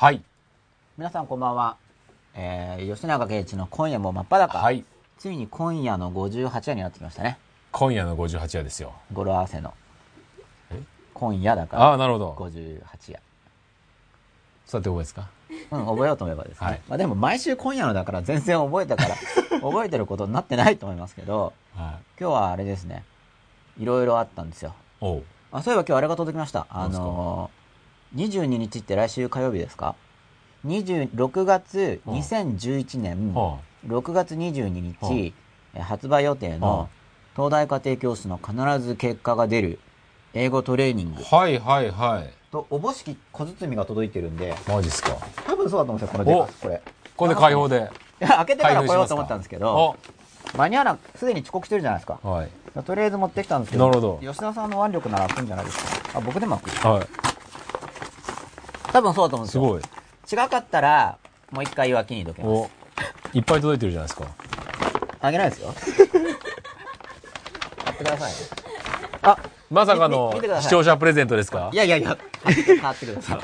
はい。皆さんこんばんは。えー、吉永圭一の今夜も真っ裸。はい。ついに今夜の58夜になってきましたね。今夜の58夜ですよ。語呂合わせの。え？今夜だかああ、ら、なるほど。58夜。そうやって覚えですか？うん、覚えようと思えばですね。はいまあでも毎週今夜のだから全然覚えたから、覚えてることになってないと思いますけど、はい。今日はあれですね。いろいろあったんですよ。おう。あ、そういえば今日あれが届きました。あのー、22日って来週火曜日ですか ?26 月うん。2011年、は6月22日、発売予定の東大家庭教師の必ず結果が出る英語トレーニング。あ、はいはいはい。とおぼしき小包が届いてるんで。マジっすか？多分そうだと思うんですよこのデカこれ。これで開放で。開けてから来ようと思ったんですけどお。間に合わなすでに遅刻してるじゃないですか。はい。とりあえず持ってきたんですけどなるほど。吉田さんの腕力なら開くんじゃないですか？あ僕でも開く。はい。多分そうだと思うんですよすごい。違かったらもう一回脇にどけますお、いっぱい届いてるじゃないですか。あげないですよ買ってくださいねあまさかの視聴者プレゼントですか？いやいやいや買ってください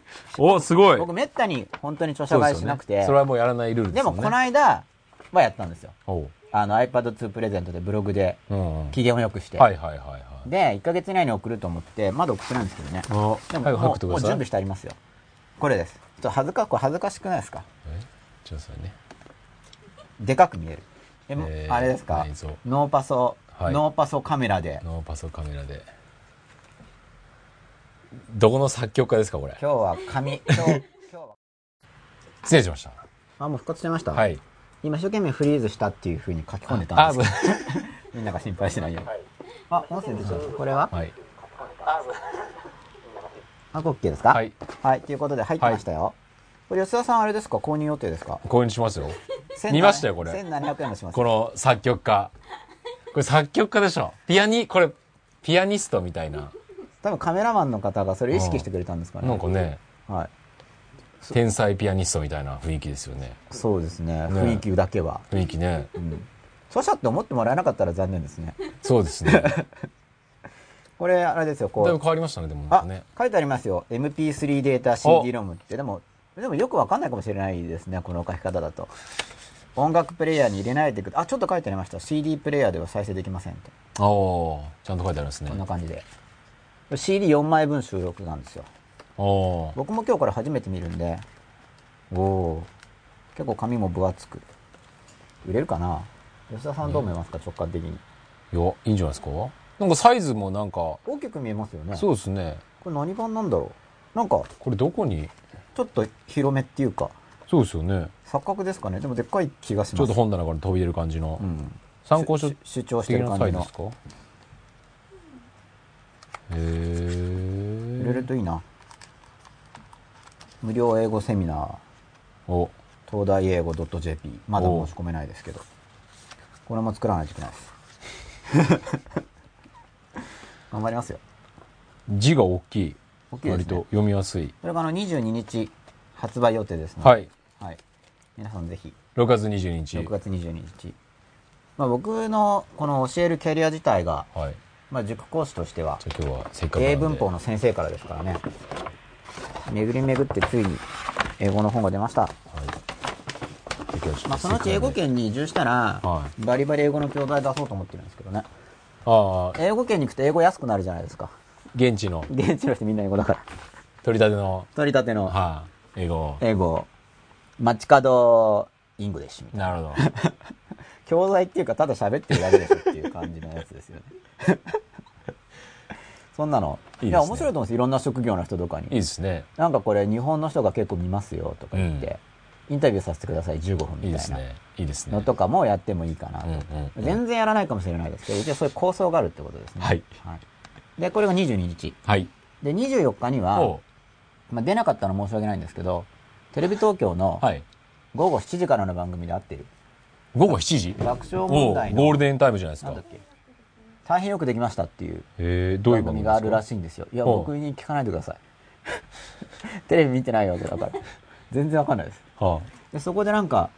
お、すごい。僕めったに本当に著者買いしなくてそれはもうやらないルールでよね。ですもこの間はやったんですよ。あの iPad2 プレゼントでブログで。機嫌を良くして、はいはいはいはい。で1ヶ月以内に送ると思ってまだ送ってないんですけどね。おでも、はい、も。うもう準備してありますよ。これです。ちょっと恥ずかこれ恥ずかしくないですか？え？ちょっとそれね。でかく見える。えもえーあれですか？ノーパソ、はい。ノーパソカメラで。ノーパソカメラで。どこの作曲家ですか、これ？今日は紙 今日今日は。失礼しました。あもう復活してました、はい。今一生懸命フリーズしたっていうふうに書き込んでたんですけど。みんなが心配しないように。あ、音声出ちゃう。これは？はい。あ、オッケーですか？はい。はい、ということで入ってましたよ。これ吉田さんあれですか？購入予定ですか？購入しますよ。1700見ましたよこれ1700円もします。この作曲家。これ作曲家でしょ。ピアニ、これ、ピアニストみたいな。多分カメラマンの方がそれ意識してくれたんですかね。なんかね、はい。天才ピアニストみたいな雰囲気ですよね。そうですね。ね雰囲気だけは。雰囲気ね。うん。著者って思ってもらえなかったら残念ですね。そうですね。これ、あれですよ、こだいぶう。変わりましたね、でもなんあ書いてありますよ。MP3 データ CD ロムって。でも、でもよくわかんないかもしれないですね、この書き方だと。音楽プレイヤーに入れないでくあ、ちょっと書いてありました。CD プレイヤーでは再生できませんって。おーちゃんと書いてあるんですねこん。な感じで。CD4 枚分収録なんですよ。おー僕も今日から初めて見るんで、おお結構紙も分厚く。売れるかな？吉田さんどう思いますか、直感的に。いや、いいんじゃないですか？なんかサイズもなんか、大きく見えますよね。そうですね。これ何版なんだろう？なんか、これどこに？ちょっと広めっていうか、そうですよね。錯覚ですかね？でもでっかい気がします。ちょっと本棚から飛び出る感じの。うん。参考書し主張して的る感じイズです。か？へ売れるーといいな。無料英語セミナー、お、東大英語 .jp。まだ申し込めないですけど。これも作らないといけないです。頑張りますよ。字が大きい。大きいね割と読みやすい。これがあの22日発売予定ですので、はい。はい。皆さんぜひ、6月22日。6月22日。まあ僕のこの教えるキャリア自体が、はい。まあ塾講師としては、今日はせっかく英文法の先生からですからね。巡り巡ってついに英語の本が出ました。はい。まあそのうち英語圏に移住したら、はバリバリ英語の教材出そうと思ってるんですけどね。ああ、英語圏に行くと英語安くなるじゃないですか。現地の現地の人みんな英語だから。取り立ての、取り立てのはい、英語。英語、街角イングリッシュみたいな。なるほど。教材っていうかただ喋ってるだけでしょっていう感じのやつですよね。そんなの。いいですねや、面白いと思うんです。いろんな職業の人とかに。いいですね。なんかこれ日本の人が結構見ますよとか言って、インタビューさせてください15分いいみたいなですね。いいですねの。とかもやってもいいかなと。全然やらないかもしれないですけど、一応そういう構想があるってことですね。はいで、これが22日。はい。で、24日にはお、まあ、出なかったの申し訳ないんですけど、テレビ東京のはい。午後7時からの番組で合ってる。午後7時？爆笑お問題のゴールデンタイムじゃないですか大変よくできましたっていうえー、どういう番組があるらしいんですよいや僕に聞かないでください テレビ見てないわけだから全然わかんないですはでそこでなんか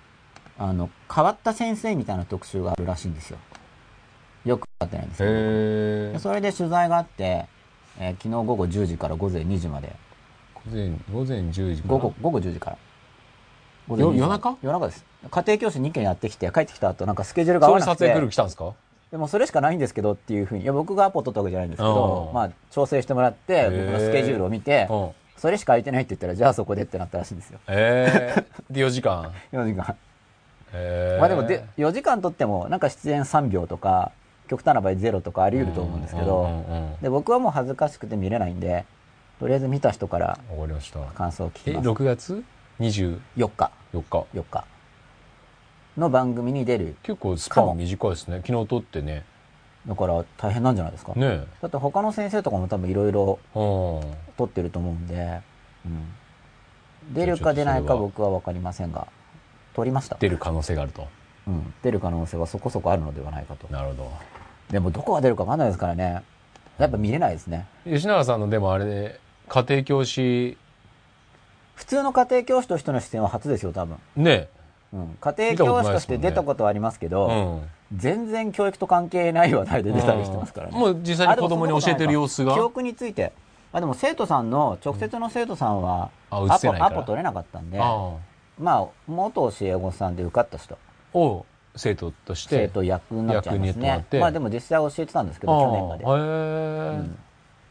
あの変わった先生みたいな特集があるらしいんですよ。よくわかってないんですあ、けど。それで取材があって、えー昨日午後10時から午前2時まで。午前午前10時から？午後、午後10時から。午前10時よ夜中？夜中です。家庭教師2件やってきて、帰ってきた後、なんかスケジュールが合そわなくて。れ撮影来る、来たんですか？でもそれしかないんですけどっていうふうに、いや、僕がアポ取ったわけじゃないんですけどう、んまあ、調整してもらって、僕のスケジュールを見て、うんそれしか空いてないって言ったら、じゃあそこでってなったらしいんですよ。ええで4時間。4時間。ええまあでもで、4時間取っても、なんか出演3秒とか、極端な場合0とかあり得ると思うんですけど、で、僕はもう恥ずかしくて見れないんで、とりあえず見た人から感想を聞きえます。6月？24 4日、日。4日。の番組に出る。結構スパン短いですね。昨日撮ってねだから大変なんじゃないですか。ねだって他の先生とかも多分いろいろえうん。撮ってると思うんで、うん、出るか出ないか僕は分かりませんが、撮りました。出る可能性があると。うん、出る可能性はそこそこあるのではないかと。なるほど。でもどこが出るか分かんないですからね。やっぱ見れないですね。吉永さんのでもあれで家庭教師。普通の家庭教師としての出演は初ですよ、多分。ねうん、家庭教師として出たことはありますけど、うん全然教育と関係ない話題で出たりしてますからね。もう実際に子供に教えてる様子が。記憶について。あでも生徒さんの、直接の生徒さんは、アポ、あ映せないから。アポ取れなかったんで、あまあ、元教え子さんで受かった人、あを生徒として生徒役になっちゃいますね。まあでも実際教えてたんですけど、去年まで。へえ。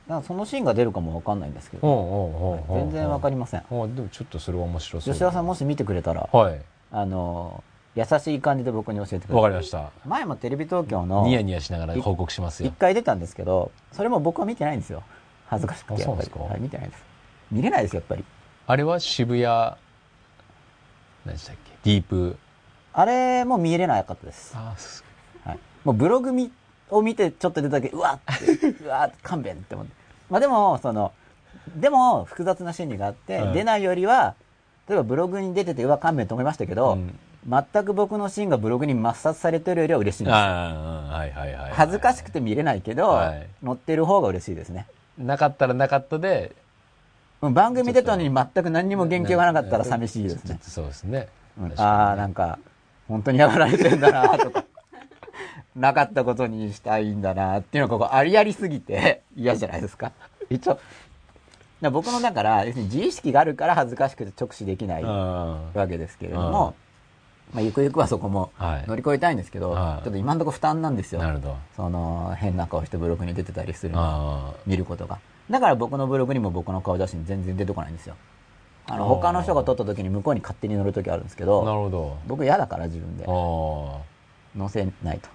うん。そのシーンが出るかもわかんないんですけうど、んうんうんうん。全然わかりません。あでもちょっとそれは面白そう吉田さんもし見てくれたら、はい。あの、優しい感じで僕に教えてください。わかりました前もテレビ東京の、ニヤニヤしながら報告します一よ回出たんですけど、それも僕は見てないんですよ。恥ずかしくて、やっぱり。はい、見てないです。見れないです、やっぱり。あれは渋谷何でしたっけ？ディープあれも見れなかったです。あすはい、もうブログみを見てちょっと出ただけ、うわっって、うわっ勘弁って思って。まあでも、その、でも複雑な心理があって、はい出ないよりは、例えばブログに出てて、うわ、勘弁と思いましたけど、うん全く僕のシーンがブログに抹殺されてるよりは嬉しいんです恥ずかしくて見れないけど、はい。載ってる方が嬉しいですね。なかったらなかったで。うん番組出たのに全く何にも言及がなかったら寂しいですね。そうですね。ああ、なんか、本当にやられてんだなとか、なかったことにしたいんだなっていうのがここありありすぎて 嫌じゃないですか。一応、僕のだから、要するに自意識があるから恥ずかしくて直視できないわあけですけれども、まあ、ゆくゆくはそこもはい。乗り越えたいんですけど、はい。ちょっと今のところ負担なんですよ。あなるほど。その、変な顔してブログに出てたりするの。あ見ることが。だから僕のブログにも僕の顔写真全然出てこないんですよ。あの、他の人が撮った時に向こうに勝手に載る時あるんですけあなるど、ほど。僕嫌だから自分で。あ載せないと。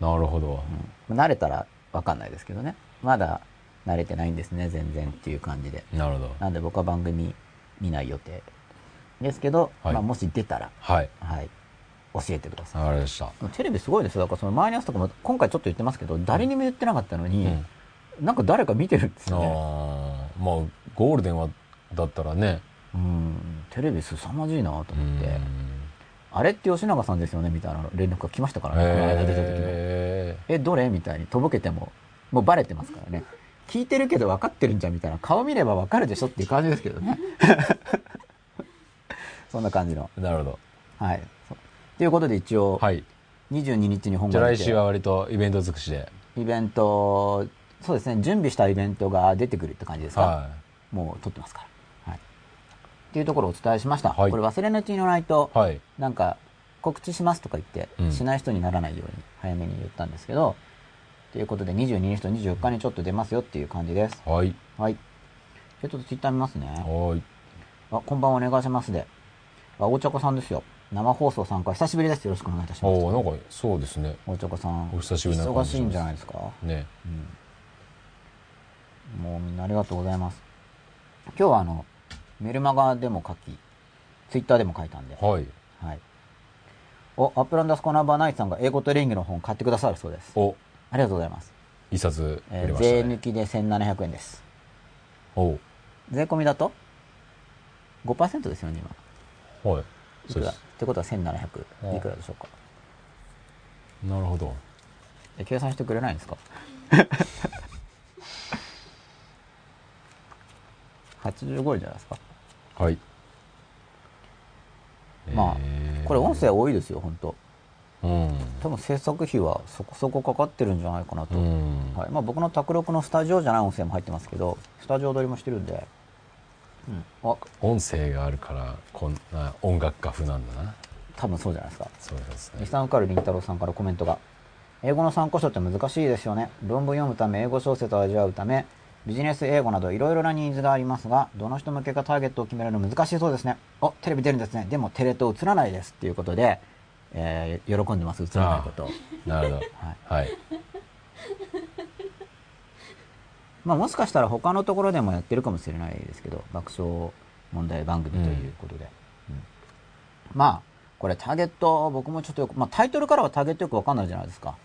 あなるほど。うん。慣れたらわかんないですけどね。まだ慣れてないんですね、全然っていう感じで。なるほど。なんで僕は番組見ない予定ですけど、はい。まあもし出たら、はい。はい、教えてください。わかりました。テレビすごいですよ。だからその周りの人とかも、今回ちょっと言ってますけど、誰にも言ってなかったのに、うん。なんか誰か見てるんですよね。ああまあゴールデンはだったらね。うん、テレビ凄まじいなとう思って、ん。あれって吉永さんですよね？みたいな連絡が来ましたからね、この間出た時も。へえ、どれ？みたいに。とぼけても、もうバレてますからね。聞いてるけど分かってるんじゃんみたいな。顔見れば分かるでしょっていう感じですけどね。そんな感じの。えなるほどはい。ということで一応、はい22日に本じゃあ番来週は割とイベント尽くしでイベント、そうですね、準備したイベントが出てくるって感じですか？はもう撮ってますから。はい。っていうところをお伝えしました。はいこれ忘れないうちに言わないと、いはいなんか告知しますとか言って、うんしない人にならないように早めに言ったんですけど、ということで22日と24日にちょっと出ますよっていう感じです。はいはい。じゃあちょっとツイッター見ますね。はいあ、こんばんはお願いしますで。あ、大茶子さんですよ。生放送参加久しぶりです。よろしくお願いいたします。おおなんかそうですね大茶子さん。お久しぶりな忙しいんじゃないですか？ねもうみんなありがとうございます。今日はあの、メルマガでも書き、ツイッターでも書いたんで。はいはい。お、アップランダスコナンバーナイツさんが英語とリングの本買ってくださるそうです。おありがとうございます。一冊えー入れましたね税抜きで1700円です。おう税込みだと ?5% ですよね、今。はい。いくら？っそうです。てことは1700おい。くらでしょうか？なるほど。え計算してくれないんですか？85円じゃないですか？はい。まあえー。これ音声多いですよ、本当。うん。多分制作費はそこそこかかってるんじゃないかなと。うん。はい。まあ、僕の卓録のスタジオじゃない音声も入ってますけど、スタジオ撮りもしてるんで、うん、お音声があるからこんな音楽家風なんだな。多分そうじゃないですか。そうですね。日産受かるりんたろーさんからコメントが。英語の参考書って難しいですよね。論文読むため英語小説を味わうためビジネス英語などいろいろなニーズがありますがどの人向けかターゲットを決めるの難しいそうですね。おテレビ出るんですね。でもテレ東映らないですっていうことで、えー喜んでます。映らないことを。なるほど。はいまあ、もしかしたら他のところでもやってるかもしれないですけど爆笑問題番組ということで、うん。まあこれターゲット僕もちょっとよく、まあ、タイトルからはターゲットよくわかんないじゃないですか。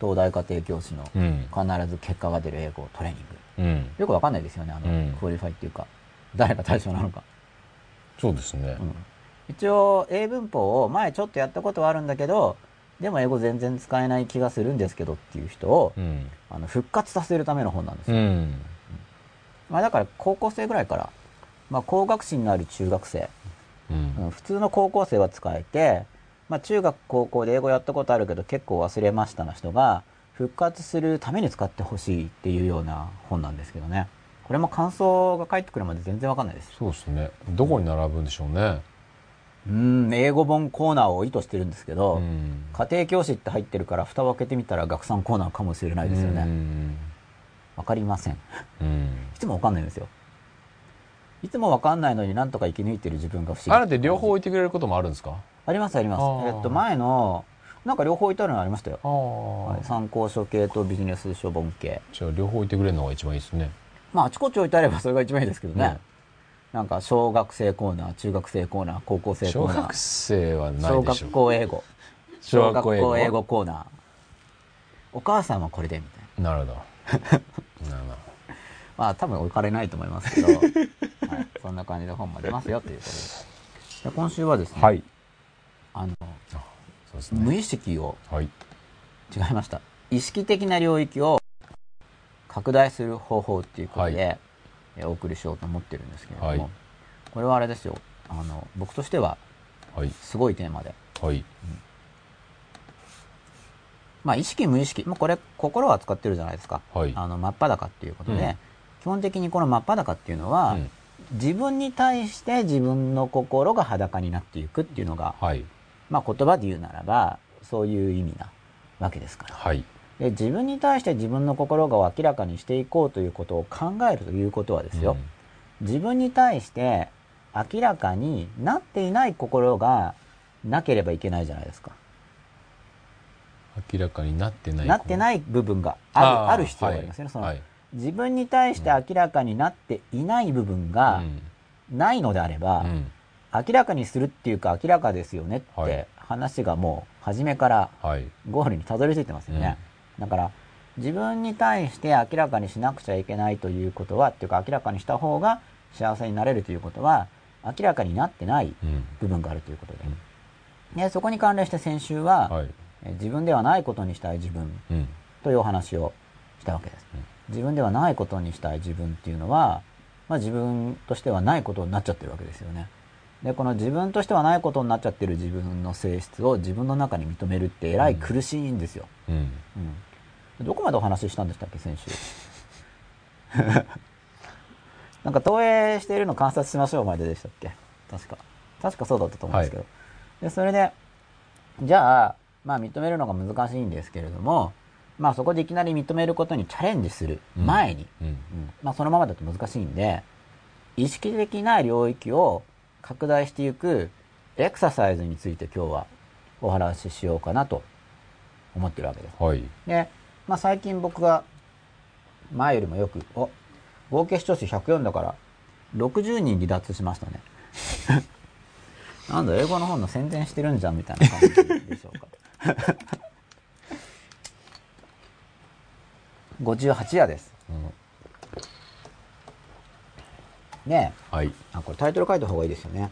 東大家庭教師のうん。必ず結果が出る英語トレーニング。うん。よくわかんないですよねあの、うん。クオリファイっていうか誰が対象なのか、そうですね。うん。一応英文法を前ちょっとやったことはあるんだけどでも英語全然使えない気がするんですけどっていう人を、うん。あの復活させるための本なんですよ。うん。まあ、だから高校生ぐらいから、まあ、向学心のある中学生、うん。うん普通の高校生は使えて、まあ、中学高校で英語やったことあるけど結構忘れましたな人が復活するために使ってほしいっていうような本なんですけどねこれも感想が返ってくるまで全然わかんないですそうですねどこに並ぶんでしょうねうん英語本コーナーを意図してるんですけど、うん。家庭教師って入ってるから蓋を開けてみたら学産コーナーかもしれないですようねん。わかりません。うん。いつもわかんないんですよ。いつもわかんないのになんとか生き抜いてる自分が不思議。あれって両方置いてくれることもあるんですか？ありますあります。えっと前のなんか両方置いてあるのありましたよ、はい、参考書系とビジネス書本系。じゃあ両方置いてくれるのが一番いいですね。まああちこち置いてあればそれが一番いいですけどね、ねなんか小学生コーナー中学生コーナー高校生コーナー。小学生はな小いでしょ。学校英語。小学校英語コーナー。お母さんはこれでみたいな。なるほど。なるほど。まあ多分置かれないと思いますけど、はい、そんな感じで本も出ますよということで。すで今週はですね、はい。あのそうですね。無意識をはい。違いました。意識的な領域を拡大する方法っていうことで、はえお送りしようと思ってるんですけれども、はい。これはあれですよ。あの僕としてははい。すごいテーマで。はい。まあ意識無意識、まあ、これ心を扱ってるじゃないですか、はい。あの真っ裸っていうことで、うん。基本的にこの真っ裸っていうのは、うん。自分に対して自分の心が裸になっていくっていうのが、はい。まあ、言葉で言うならばそういう意味なわけですから。はいで自分に対して自分の心が明らかにしていこうということを考えるということはですよ、自分に対して明らかになっていない心がなければいけないじゃないですか。明らかになってない。なってない部分があるある必要がありますよね、そのはい。自分に対して明らかになっていない部分がないのであれば、うん。うん明らかにするっていうか明らかですよねっはい。て話がもう初めからはい。ゴールにたどり着いてますよね、だから自分に対して明らかにしなくちゃいけないということはっていうか明らかにした方が幸せになれるということは明らかになってないうん。部分があるということで,、でそこに関連して先週は、はい。え自分ではないことにしたい自分うん。というお話をしたわけです、自分ではないことにしたい自分っていうのは、まあ、自分としてはないことになっちゃってるわけですよね。でこの自分としてはないことになっちゃってる自分の性質を自分の中に認めるってえらい苦しいんですよ、うん。うん、どこまでお話ししたんでしたっけ先週。なんか投影しているの観察しましょうまででしたっけ？確か。確かそうだったと思うんですけど、でそれでじゃあまあ認めるのが難しいんですけれどもまあそこでいきなり認めることにチャレンジする前に、うん。うんまあ、そのままだと難しいんで意識的な領域を拡大していくエクササイズについて今日はお話ししようかなと思ってるわけです。はい。で、まあ、最近僕が前よりもよくお合計視聴数104だから60人離脱しましたね。なんだ英語の本の宣伝してるんじゃんみたいな感じでしょうか。58夜です。うん。ねえ。はい。あこれタイトル書いた方がいいですよね。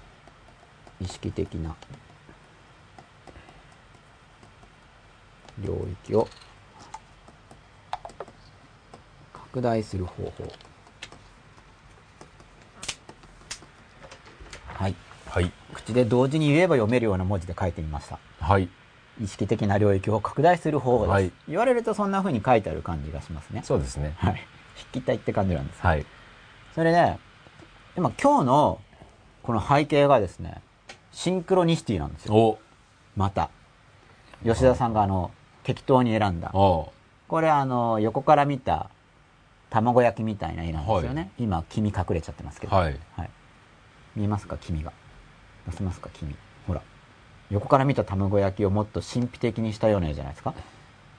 意識的な領域を拡大する方法。はい。はい。口で同時に言えば読めるような文字で書いてみました。はい。意識的な領域を拡大する方法です、はい。言われるとそんな風に書いてある感じがしますね。そうですね。はい。筆記体って感じなんです。はい。それででも今日のこの背景がですね、シンクロニシティなんですよ。お。また。吉田さんがあの、適当に選んだ。おこれあの、横から見た卵焼きみたいな絵なんですよね。今、黄身隠れちゃってますけど。はい。見えますか？黄身が。出せますか？黄身。ほら。横から見た卵焼きをもっと神秘的にしたような絵じゃないですか？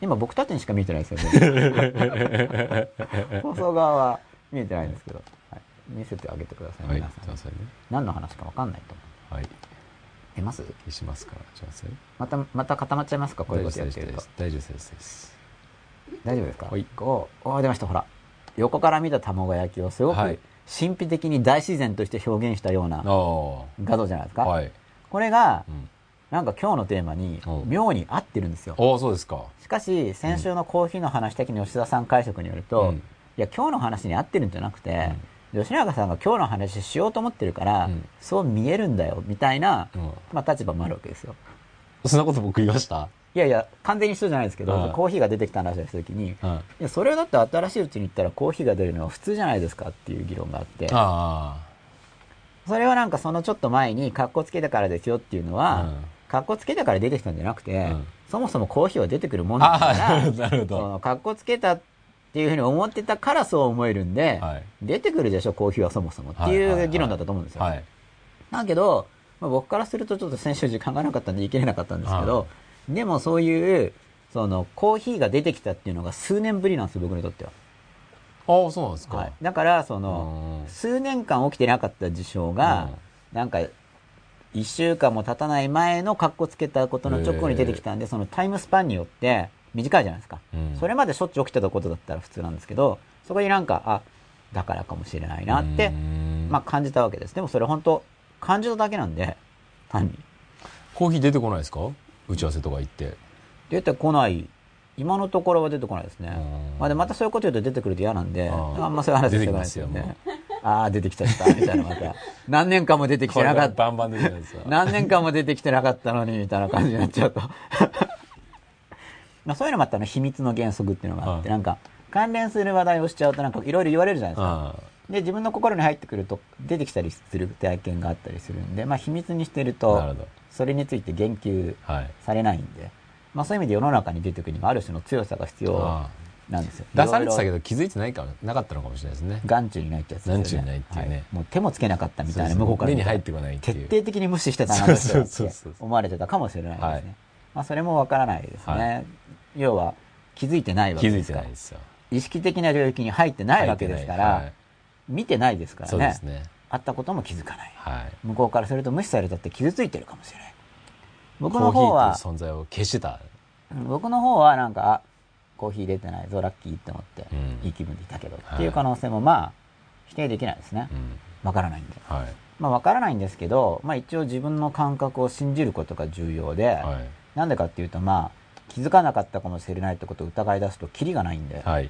今僕たちにしか見えてないですよね。放送側は見えてないんですけど。はい、見せてあげてください、はい。皆さん。ね。何の話かわかんないと思う。はい。出ます？消しますから。じゃあまた、また固まっちゃいますか？こういうことやってると。大丈夫です。大丈夫です。大丈夫ですか？はいこう、おー出ました、ほら。横から見た卵焼きをすごくはい神秘的に大自然として表現したようなお画像じゃないですか。はい。これがう、ん。なんか今日のテーマにお妙に合ってるんですよ。おそうですか。しかし、先週のコーヒーの話的に吉田さん解釈によると、うんいや、今日の話に合ってるんじゃなくて、吉永さんが今日の話しようと思ってるから、うんそう見えるんだよ、みたいな、うん。まあ立場もあるわけですよ。そんなこと僕言いました？いやいや、完全に一緒じゃないですけど、うんコーヒーが出てきた話をしたときに、うん。いやそれをだって新しいうちに言ったらコーヒーが出るのは普通じゃないですかっていう議論があって、あそれはなんかそのちょっと前にカッコつけたからですよっていうのは、うんカッコつけたから出てきたんじゃなくて、うんそもそもコーヒーは出てくるもんだかあ。あら、あ、なるほど、なるほそど。のカッコつけたっていうふうに思ってたからそう思えるんで、はい。出てくるでしょ、コーヒーはそもそもってはいはいはいいう議論だったと思うんですよ。はい。だけど、まあ、僕からするとちょっと先週時間がなかったんで行けれなかったんですけど、でもそういう、そのコーヒーが出てきたっていうのが数年ぶりなんですよ、僕にとっては。ああ、そうなんですか。はい、だから、その、うん数年間起きてなかった事象が、なんか、一週間も経たない前のカッコつけたことの直後に出てきたんで、そのタイムスパンによって短いじゃないですか。うんそれまでしょっちゅう起きてたことだったら普通なんですけど、そこになんか、あ、だからかもしれないなってう、んまあ感じたわけです。でもそれ本当感じただけなんで、単に。コーヒー出てこないですか？打ち合わせとか行って。出てこない。今のところは出てこないですねうん。まあでまたそういうこと言うと出てくると嫌なんで、うんあんまそういう話してこないですよね。ああ、出てきちゃった、みたいなまた。何年間も出てきてなかった。何年間も出てきてなかったのに、みたいな感じになっちゃうと。まあそういうのもあったの秘密の原則っていうのがあって、うんなんか、関連する話題をしちゃうとなんかいろいろ言われるじゃないですか。あで、自分の心に入ってくると出てきたりする体験があったりするんで、まあ秘密にしてるあ。となる、ほど。それについて言及はい。されないんで、まあそういう意味で世の中に出てくるにはある種の強さが必要あなんですよ。あ出されてたけど。ど気づいてないかもなかったのかもしれないですね。眼中にないってやつですよね。眼中にないっていうねはもう手もつけなかったみたいな、向こうから目に入ってこない徹底的に無視してたなとそうそうそう思われてたかもしれないですね。はいまあそれもわからないですね。はい要は気づいてないわけですから。意識的な領域に入ってないわけですから、見てないですかはいらねね。あったことも気づかない。はい。向こうからすると無視されたって傷ついてるかもしれない。僕のコーヒー方はという、存在を消してた。うん僕の方はなんか、あコーヒー出てないぞ、ラッキーって思って、うんいい気分でいたけど、はいっていう可能性もまあ、否定できないですねう。ん。わからないんで。はい。まあわからないんですけど、まあ一応自分の感覚を信じることが重要で、はなんでかっていうとまあ、気づかなかったかもしれないってことを疑い出すとキリがないんで、い。はい。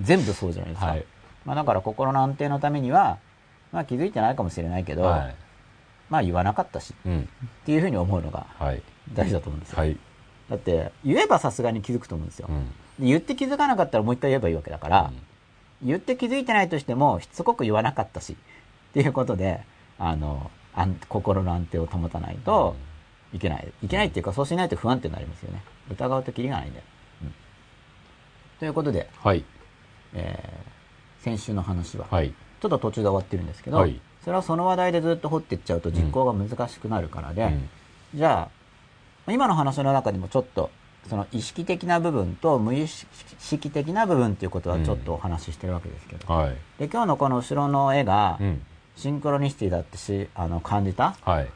全部そうじゃないですか。はい。まあだから心の安定のためには、まあ気づいてないかもしれないけど、はい。まあ言わなかったし、うん。っていうふうに思うのがはい。大事だと思うんですよ。はい。だって、言えばさすがに気づくと思うんですよ。うん。で言って気づかなかったらもう一回言えばいいわけだから、言って気づいてないとしても、しつこく言わなかったし、っていうことで、あの、安心の安定を保たないといけない。いけないっていうか、そうしないと不安定になりますよね。疑うときりがないんで。うんということで、はい。えー先週の話は、はい。ちょっと途中で終わってるんですけど、はいそれはその話題でずっと掘っていっちゃうと実行が難しくなるからで、うんじゃあ、今の話の中でもちょっと、その意識的な部分と無意識的な部分っていうことはちょっとお話ししてるわけですけど、はい。で、今日のこの後ろの絵がう、ん。シンクロニシティだってし、あの、感じた、はい。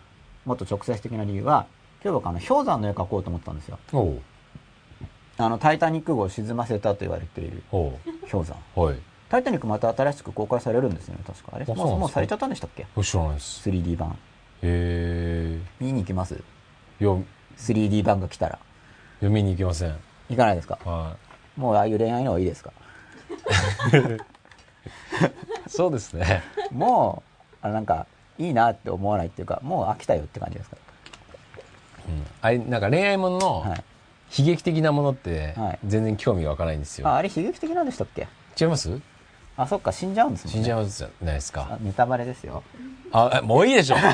もっと直接的な理由は、今日僕あの、氷山の絵描こうと思ったんですよ。あの、タイタニック号を沈ませたと言われている。氷山。はい。タイタニックまた新しく公開されるんですよね、確か。あれ？あもうもうされちゃったんでしたっけ？知らないです。?3D 版。へ見に行きます？え。いや、?3D 版が来たら。読みに行きません。行かないですか？はもうああいう恋愛の方がいいですか？い。そうですね。もう、あのなんか、いいなって思わないっていうか、もう飽きたよって感じですか？うん。あれ、なんか恋愛もののはい。悲劇的なものってはい全然興味が湧かないんですよ。あ、あれ悲劇的なんでしたっけ？違います？ああそっか死んじゃうんですね死んじゃうじゃないですか。あネタバレですよあ、えもういいでしょ。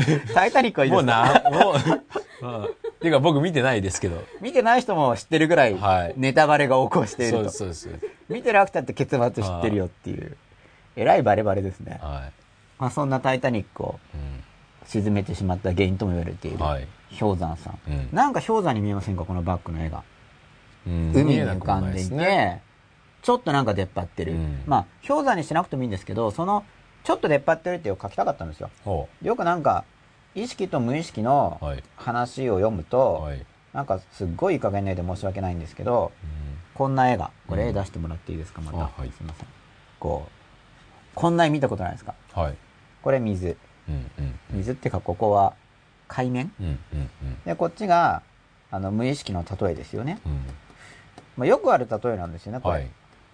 「タイタニック」はいいですもうな、もう、うん。ていうか僕見てないですけど。見てない人も知ってるぐらいはいネタバレが起こしていそうでると、すそうです。見てなくたって結末知ってるよっていうえらいバレバレですね、はい。まあ、そんな「タイタニック」をうん。沈めてしまった原因とも言われているはい。氷山さん、うんなんか氷山に見えませんか？このバックの絵がうん海に浮かんでいて、ねちょっとなんか出っ張ってる、うん。まあ氷山にしなくてもいいんですけどそのちょっと出っ張ってるっていう書きたかったんですよ。ほよくなんか意識と無意識の。話を読むと、はい。なんかすっごいいい加減な絵で申し訳ないんですけどうん。こんな絵がこれうん。絵出してもらっていいですかまた、あはい。すいません。こうこんな絵見たことないですか？はい。これ水。うんうん。水っていうかここは海面？うんうんうん。でこっちがあの無意識の例えですよね、うん。まあ、よくある例えなんですよねこれ、はい。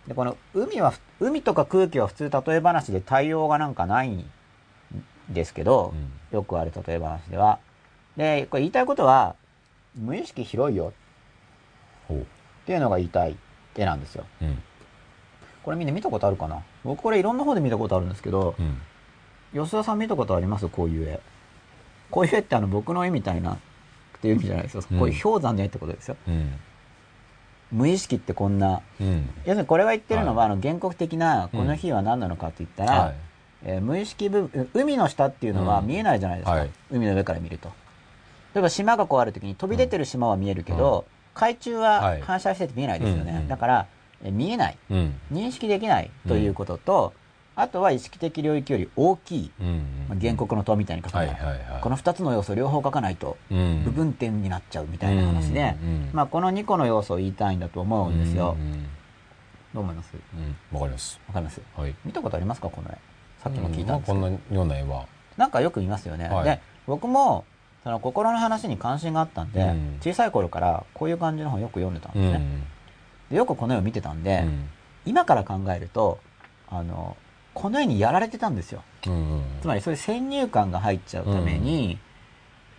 でこの海は海とか空気は普通例え話で対応がなんかないんですけど、うん。よくある例え話では。でこれ言いたいことは無意識広いよ。っていうのが言いたい絵なんですよ。うん。これみんな見たことあるかな？僕これいろんな方で見たことあるんですけどうん。吉田さん見たことあります？こういう絵。こういう絵ってあの僕の絵みたいなっていう意味じゃないですよ、うん。こういう氷山の絵ってことですよ。うん。無意識ってこんなうん。要するにこれが言ってるのは、はい。あの原告的なこの日は何なのかって言ったら、はい。えー無意識部分海の下っていうのはうん。見えないじゃないですか、はい。海の上から見ると。例えば島がこうある時に飛び出てる島は見えるけど、海中ははい。反射してて見えないですよね、うん。うん。だから、えー見えない。うん。認識できないということと、あとは意識的領域より大きい、うん。まあ、原告の塔みたいに書くのははい。この2つの要素を両方書かないとうん部分点になっちゃうみたいな話で、うんうんまあ、この2個の要素を言いたいんだと思うんですよ、うんうんどう思います？うん。わかります。わかります？はい。見たことありますかこの絵？さっきも聞いたんですけど、まあこんなような絵は。なんかよく見ますよね。はいで、僕も、その心の話に関心があったんで、うん小さい頃からこういう感じの本よく読んでたんうですね。ん。でよくこの絵を見てたんで、うん今から考えると、あの、この絵にやられてたんですよ。うん。つまりそういう先入観が入っちゃうために、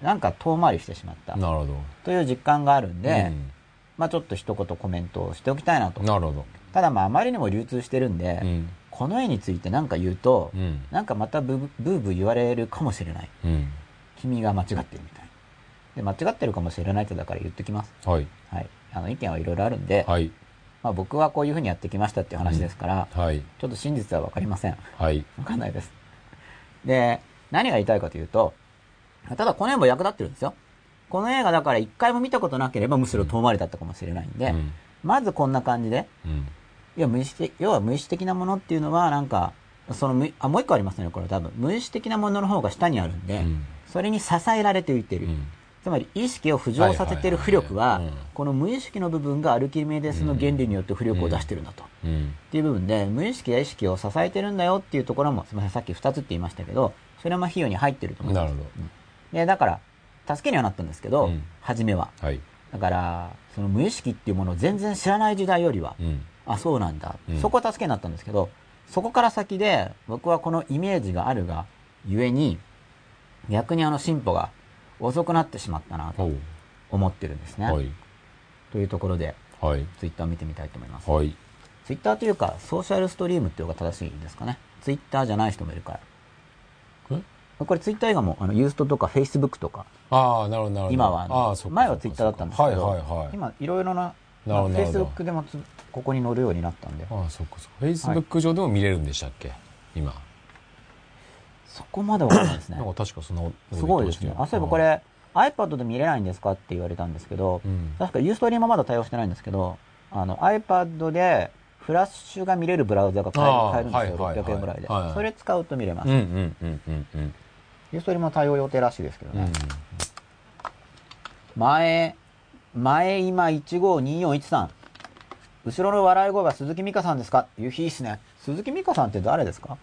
なんか遠回りしてしまったなるほど。という実感があるんで、うんまあちょっと一言コメントをしておきたいなと。なるほど。ただまああまりにも流通してるんで、うん。この絵について何か言うと、うん。なんかまたブーブー言われるかもしれない。うん。君が間違ってるみたいで間違ってるかもしれないとだから言っときますはい。はいあの意見はいろいろあるんで、はい。まあ、僕はこういうふうにやってきましたっていう話ですから、はい。ちょっと真実は分かりません。はい。分かんないです。で何が言いたいかというとただこの絵も役立ってるんですよ。この映画だから一回も見たことなければむしろ遠回りだったかもしれないんで、うん。まずこんな感じでうん。いや無意識的要は無意識的なものっていうのはなんかその無あもう一個ありますねこれ多分。無意識的なものの方が下にあるんで、うん。それに支えられて浮いてる、うんつまり意識を浮上させてる浮力はこの無意識の部分がアルキメデスの原理によって浮力を出してるんだと、っうん。ていう部分で無意識や意識を支えてるんだよっていうところもすみませんさっき2つって言いましたけどそれも費用に入ってると思います。なるほでだから助けにはなったんですけど、うん。初めは。ど。はい。だからその無意識っていうものを全然知らない時代よりは、うん。あそうなんだ、うん。そこは助けになったんですけどそこから先で僕はこのイメージがあるがゆえに逆にあの進歩が遅くなってしまったなと思ってるんですね、はい。というところではい。ツイッターを見てみたいと思います、はい。ツイッターというかソーシャルストリームっていうのが正しいですかねツイッターじゃない人もいるからえ？これツイッター以外もあのユーストとかフェイスブックとかああ、なるほど、なるほど。今は前はツイッターだったんですけど、はいはいはい。今いろいろななるほどフェイスブックでもつここに載るようになったんでああ、そっかそっか。フェイスブック上でも見れるんでしたっけ？今。そこまでわかんないですねなんか確かその。すごいですね。あ、そういえばこ。れ、iPad で見れないんですかって言われたんですけど、うん。確かユーストリームはまだ対応してないんですけど、あの iPad でフラッシュが見れるブラウザが買えるんですよ、はいはいはい600円ぐらいで、はいはいそれ使うと見れます。うんうんうんうんうん。ユーストリームは対応予定らしいですけどね。うん。前、前今152413。後ろの笑い声は鈴木美香さんですか？夕日いいっすね。鈴木美香さんって誰ですか？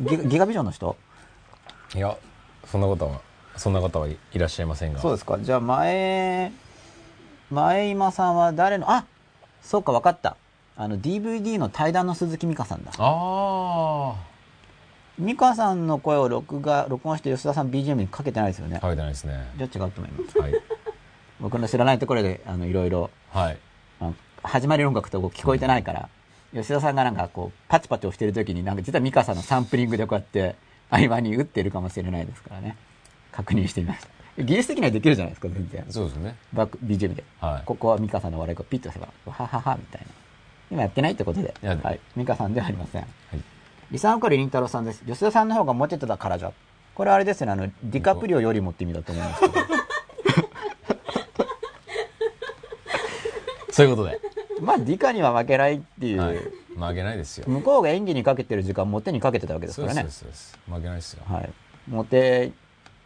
ギガビジョンの人？いや、そんなことは、そんな方はいらっしゃいませんが。そうですか。じゃあ、前、前今さんは誰の、あそうか、わかった。あの、DVD の対談の鈴木美香さんだ。あ美香さんの声を録画、録音して吉田さん BGM にかけてないですよね。あ。書いてないですね。じゃあ違うと思います。はい。僕の知らないところで、あの、いろいろ、はい。始まりの音楽と聞こえてないから、吉田さんがなんかこう、パチパチ押してる時に、なんか実はミカさんのサンプリングでこうやって、合間に打ってるかもしれないですからね。確認してみました。技術的にはできるじゃないですか、全然。そうですね。バック、BGM で。はいここはミカさんの笑いをピッと押せば、はははみたいな。今やってないってことで。はい。ミカさんではありません。はい。リサンコリりんたろーさんです。吉田さんの方がモテてたからじゃ。これあれですね、あの、ディカプリオよりもって意味だと思いますけど。そういうことで。まあ、ディカには負けないっていう、はい。負けないですよ。向こうが演技にかけてる時間、モテにかけてたわけですからね。そうです。そうです負けないですよ。はい。モテ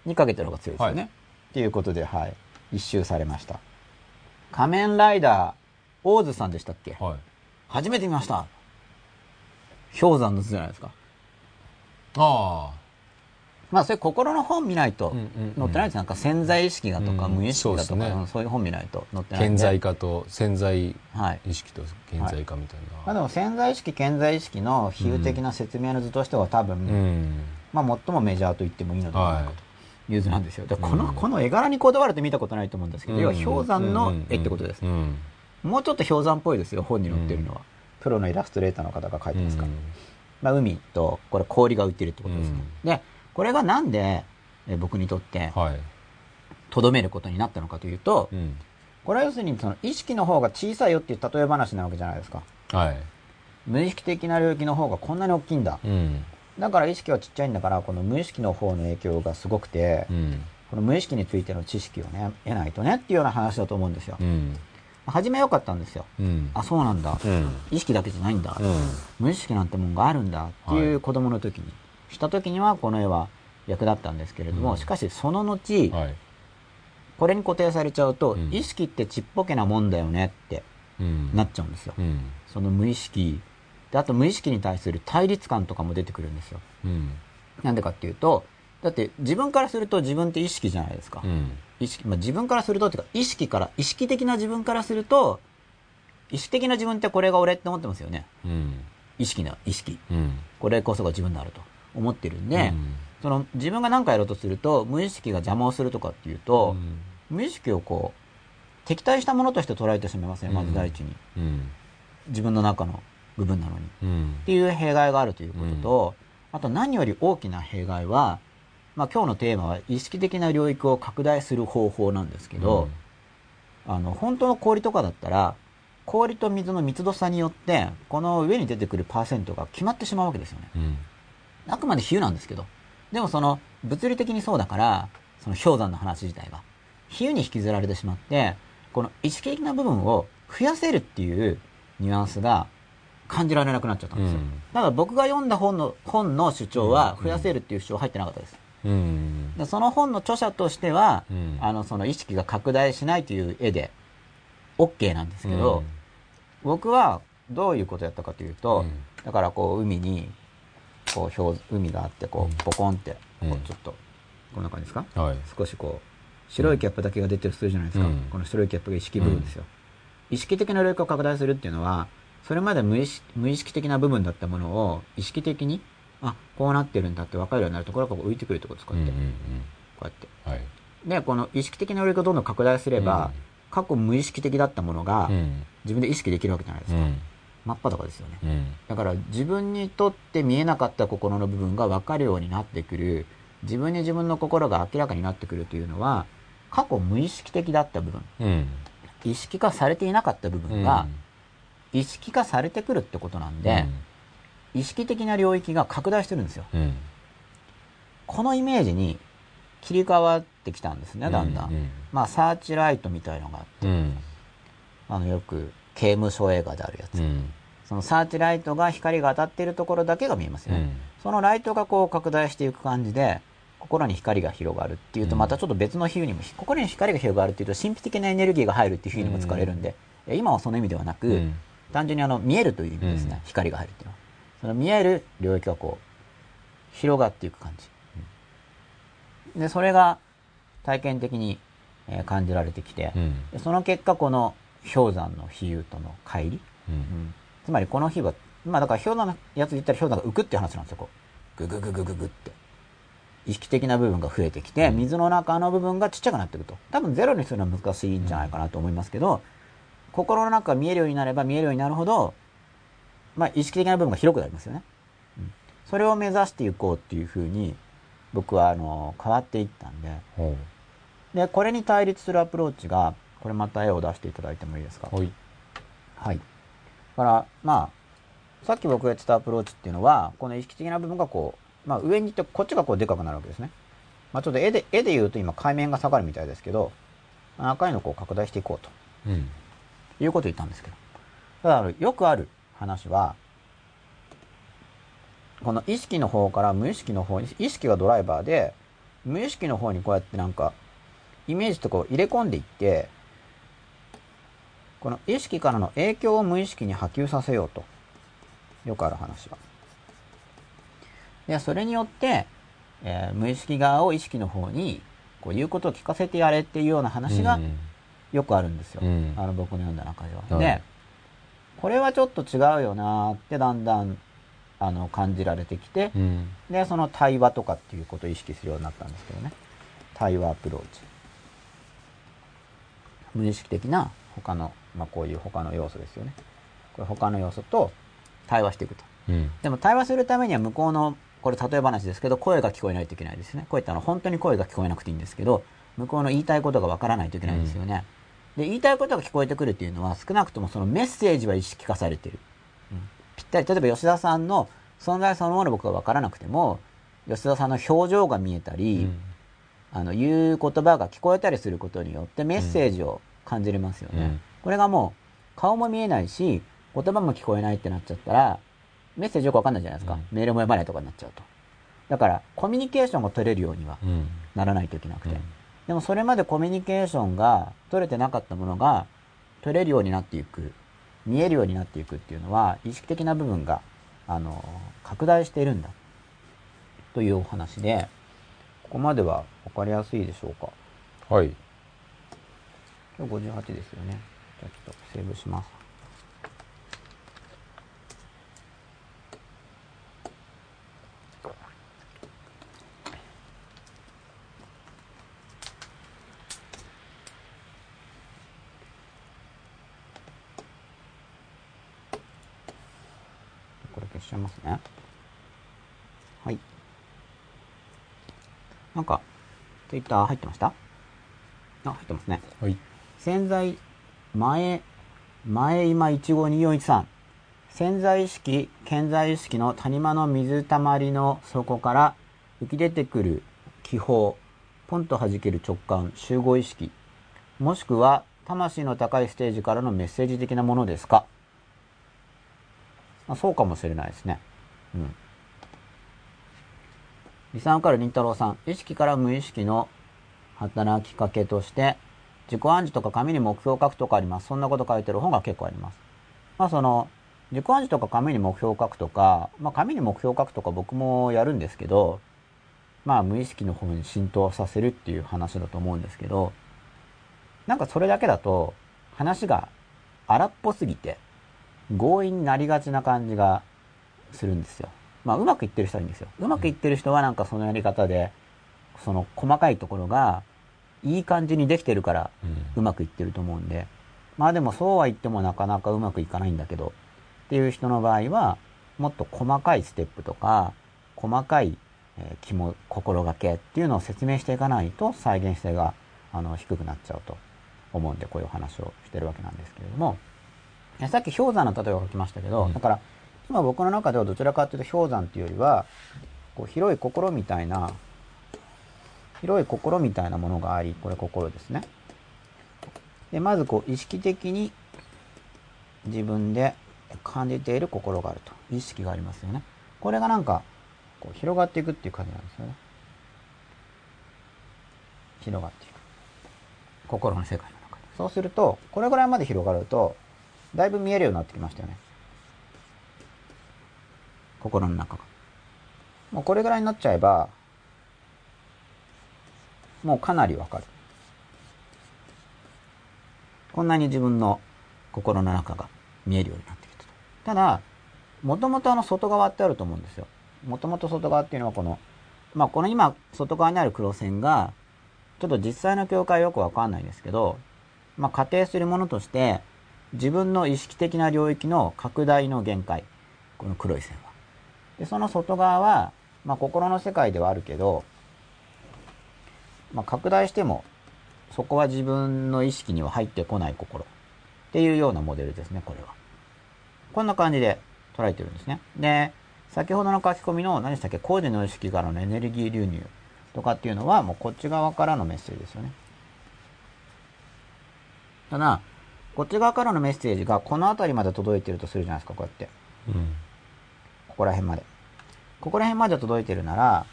にかけてる方が強いですよね。はいっていうことで、はい。一蹴されました。仮面ライダー、オーズさんでしたっけ？はい。初めて見ました。氷山の図じゃないですか。あまあ、それ心の本見ないとうんうんうん載ってないです。なんか潜在意識がとか、うん無意識だとか、そうねうんそういう本見ないと載ってあ。ない。顕在化と潜在はい。意識と顕在化みたいまあ、でな。も潜在意識、顕在意識の比喩的な説明の図としては多分、うん。まあ、最もメジャーと言ってもいいのではないかはという図なんですよ。でこの、うんこの絵柄にこだわると見たことないと思うんですけど、要は氷山の絵ってことです。うんうんもうちょっと氷山っぽいですよ、本に載ってるのは。プロのイラストレーターの方が描いてますから。まあ、海と、これ氷が浮いてるってことですね。で、これがなんで、え僕にとって、はい。とどめることになったのかというと、うん。これは要するにその意識の方が小さいよっていう例え話なわけじゃないですか。はい。無意識的な領域の方がこんなに大きいんだ。うん。だから意識はちっちゃいんだから、この無意識の方の影響がすごくて、うん。この無意識についての知識をね、得ないとねっていうような話だと思うんですよ。うん。初め良かったんですよ。うん。あ、そうなんだ。うん。意識だけじゃないんだ。うん。無意識なんてもんがあるんだっていはいう子供の時に、した時にはこの絵は役立ったんですけれども、うんしかしその後、はい。これに固定されちゃうと、うん意識ってちっぽけなもんだよねってうん。なっちゃうんですよ。うん。その無意識。で、あと無意識に対する対立感とかも出てくるんですよ。うん。なんでかっていうと、だって自分からすると自分って意識じゃないですか。うん。意識、まあ、自分からするとっていうか、意識から、意識的な自分からすると、意識的な自分ってこれが俺って思ってますよね。うん。意識な、意識。うん。これこそが自分であると思ってるんで、うんその自分が何かやろうとすると、無意識が邪魔をするとかっていうと、無意識をこう、敵対したものとして捉えてしまいますね、まず第一に。うん。自分の中の部分なのに。っうん。ていう弊害があるということと、あと何より大きな弊害は、まあ今日のテーマは意識的な領域を拡大する方法なんですけど、あの、本当の氷とかだったら、氷と水の密度差によって、この上に出てくるパーセントが決まってしまうわけですよね。うん。あくまで比喩なんですけど。でもその、物理的にそうだから、その氷山の話自体が、比喩に引きずられてしまって、この意識的な部分を増やせるっていうニュアンスが感じられなくなっちゃったんですよ。うんだから僕が読んだ本の、本の主張は増やせるっていう主張入ってなかったです。うん。でその本の著者としては、うんあの、その意識が拡大しないという絵で、OK なんですけど、僕はどういうことやったかというと、うんだからこう海に、こう表、海があって、こう、ポコンって、こうんうちょっと、こんな感じですか？はい。少しこう、白いキャップだけが出てるとするじゃないですか？うんこの白いキャップが意識部分ですよ。意識的な領域を拡大するっていうのは、それまで無意識無意識的な部分だったものを意識的に、あ、こうなってるんだって分かるようになるところがこう浮いてくるってことです、こうやって。うんうんこうやって。うん。はい。で、この意識的な領域をどんどん拡大すれば、過去無意識的だったものが、うん。自分で意識できるわけじゃないですか。うん。真っ裸ですよね。うん。だから自分にとって見えなかった心の部分が分かるようになってくる、自分に自分の心が明らかになってくるというのは、過去無意識的だった部分、うん。意識化されていなかった部分が、意識化されてくるってことなんで、意識的な領域が拡大してるんですよ。うん。うん。このイメージに切り替わってきたんですね、だんだん。うんまあ、サーチライトみたいのがあって、うん。あの、よく刑務所映画であるやつ。うん。そのサーチライトが光が当たっているところだけが見えますよね。うんそのライトがこう拡大していく感じで、心に光が広がるっていうと、うんまたちょっと別の比喩にも、心に光が広がるっていうと、神秘的なエネルギーが入るっていう比喩にも使われるんで、え今はその意味ではなく、うん単純にあの、見えるという意味ですね、うん光が入るっていうのは。その見える領域がこう、広がっていく感じ。で、それが体験的に、えー感じられてきて、その結果この氷山の比喩との乖離、うん。つまりこの日は、まあだから氷山のやつで言ったら氷山が浮くっていう話なんですよ、こう。ぐぐぐぐぐぐって。意識的な部分が増えてきて、うん水の中の部分がちっちゃくなっていくと。多分ゼロにするのは難しいんじゃないかなと思いますけど、心の中が見えるようになれば見えるようになるほど、まあ、意識的な部分が広くなりますよね。うんそれを目指していこうっていうふうに、僕は、あの、変わっていったんで、ほで、これに対立するアプローチが、これまた絵を出していただいてもいいですか？う。はい。はい。だから、まあ、さっき僕が言ってたアプローチっていうのは、この意識的な部分がこう、まあ上に行って、こっちがこうでかくなるわけですね。まあちょっと絵で、絵で言うと今海面が下がるみたいですけど、赤いのをこう拡大していこうとうん。いうことを言ったんですけど。ただ、よくある話は、この意識の方から無意識の方に、意識がドライバーで、無意識の方にこうやってなんか、イメージとかを入れ込んでいって、この意識からの影響を無意識に波及させようと。よくある話は。で、それによって、えー無意識側を意識の方に、こう言うことを聞かせてやれっていうような話がうんよくあるんですよ。うんあの僕の読んだ中では。はいで、これはちょっと違うよなーってだんだんあの感じられてきて、うん。で、その対話とかっていうことを意識するようになったんですけどね。対話アプローチ。無意識的な他の、まあこういう他の要素ですよね。これ他の要素と対話していくと。うん。でも対話するためには向こうの、これ例え話ですけど、声が聞こえないといけないですね。声ってあの本当に声が聞こえなくていいんですけど、向こうの言いたいことがわからないといけないんですよね。で、言いたいことが聞こえてくるっていうのは、少なくともそのメッセージは意識化されてる。うんぴったり、例えば吉田さんの存在そのもの僕がわからなくても、吉田さんの表情が見えたり、うんあの、言う言葉が聞こえたりすることによってメッセージを感じれますよね。うんこれがもう、顔も見えないし、言葉も聞こえないってなっちゃったら、メッセージよくわかんないじゃないですか。うんメールも読まないとかになっちゃうと。だから、コミュニケーションが取れるようにはうん。ならないといけなくて。うんでもそれまでコミュニケーションが取れてなかったものが、取れるようになっていく、見えるようになっていくっていうのは、意識的な部分が、あの、拡大しているんだ。というお話で、ここまではわかりやすいでしょうか。はい。今日58ですよね。じゃあちょっとセーブします。これ消しちゃいますね。はい。なんか、ツイッター入ってました？あ、入ってますね。はい。潜在、前、前今152413。潜在意識、潜在意識の谷間の水たまりの底から浮き出てくる気泡、ポンと弾ける直感、集合意識、もしくは魂の高いステージからのメッセージ的なものですか、まあ、そうかもしれないですね。うん。リサンからりんたろうさん、意識から無意識の働きかけとして、自己暗示とか紙に目標を書くとかあります。そんなこと書いてる本が結構あります。まあその、自己暗示とか紙に目標を書くとか、まあ紙に目標を書くとか僕もやるんですけど、まあ無意識の方に浸透させるっていう話だと思うんですけど、なんかそれだけだと話が荒っぽすぎて強引になりがちな感じがするんですよ。まあうまくいってる人はいいんですよ。うまくいってる人はなんかそのやり方で、その細かいところがいい感じにできてるからうまくいってると思うんで、まあでもそうは言ってもなかなかうまくいかないんだけど、っていう人の場合は、もっと細かいステップとか、細かい、えー気も、心がけっていうのを説明していかないと再現性が、あの、低くなっちゃうと思うんで、こういうお話をしてるわけなんですけれども、えさっき氷山の例えを書きましたけど、うん。だから、今僕の中ではどちらかというと氷山っていうよりは、こう広い心みたいな、広い心みたいなものがあり、これ心ですね。で、まずこう意識的に自分で感じている心があると。意識がありますよね。これがなんか、こう広がっていくっていう感じなんですよね。広がっていく。心の世界の中で。そうすると、これぐらいまで広がると、だいぶ見えるようになってきましたよね。心の中が。もうこれぐらいになっちゃえば、もうかなりわかる。こんなに自分の心の中が見えるようになってきたと。ただ、もともとあの外側ってあると思うんですよ。もともと外側っていうのはこの、まあこの今外側にある黒線が、ちょっと実際の境界よくわかんないですけど、まあ仮定するものとして、自分の意識的な領域の拡大の限界。この黒い線は。で、その外側は、まあ、心の世界ではあるけど、まあ、拡大しても、そこは自分の意識には入ってこない心。っていうようなモデルですね、これは。こんな感じで捉えてるんですね。で、先ほどの書き込みの何でしたっけ、工事の意識からのエネルギー流入とかっていうのは、もうこっち側からのメッセージですよね。ただ、こっち側からのメッセージがこの辺りまで届いてるとするじゃないですか、こうやって。うん。ここら辺まで。ここら辺まで届いてるなら、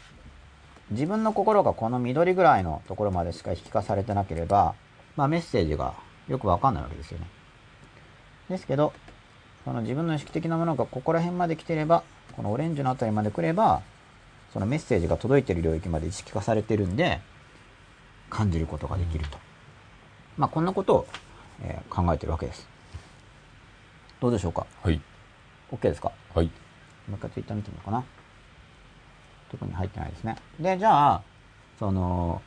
自分の心がこの緑ぐらいのところまでしか引き化されてなければ、まあメッセージがよくわかんないわけですよね。ですけど、その自分の意識的なものがここら辺まで来てれば、このオレンジのあたりまで来れば、そのメッセージが届いてる領域まで意識化されてるんで、感じることができると。まあこんなことを、えー考えてるわけです。どうでしょうか？はい。?OK ですか？はい。もう一回ツイッター見てみようかな。特に入ってないですね。で、じゃあ、その、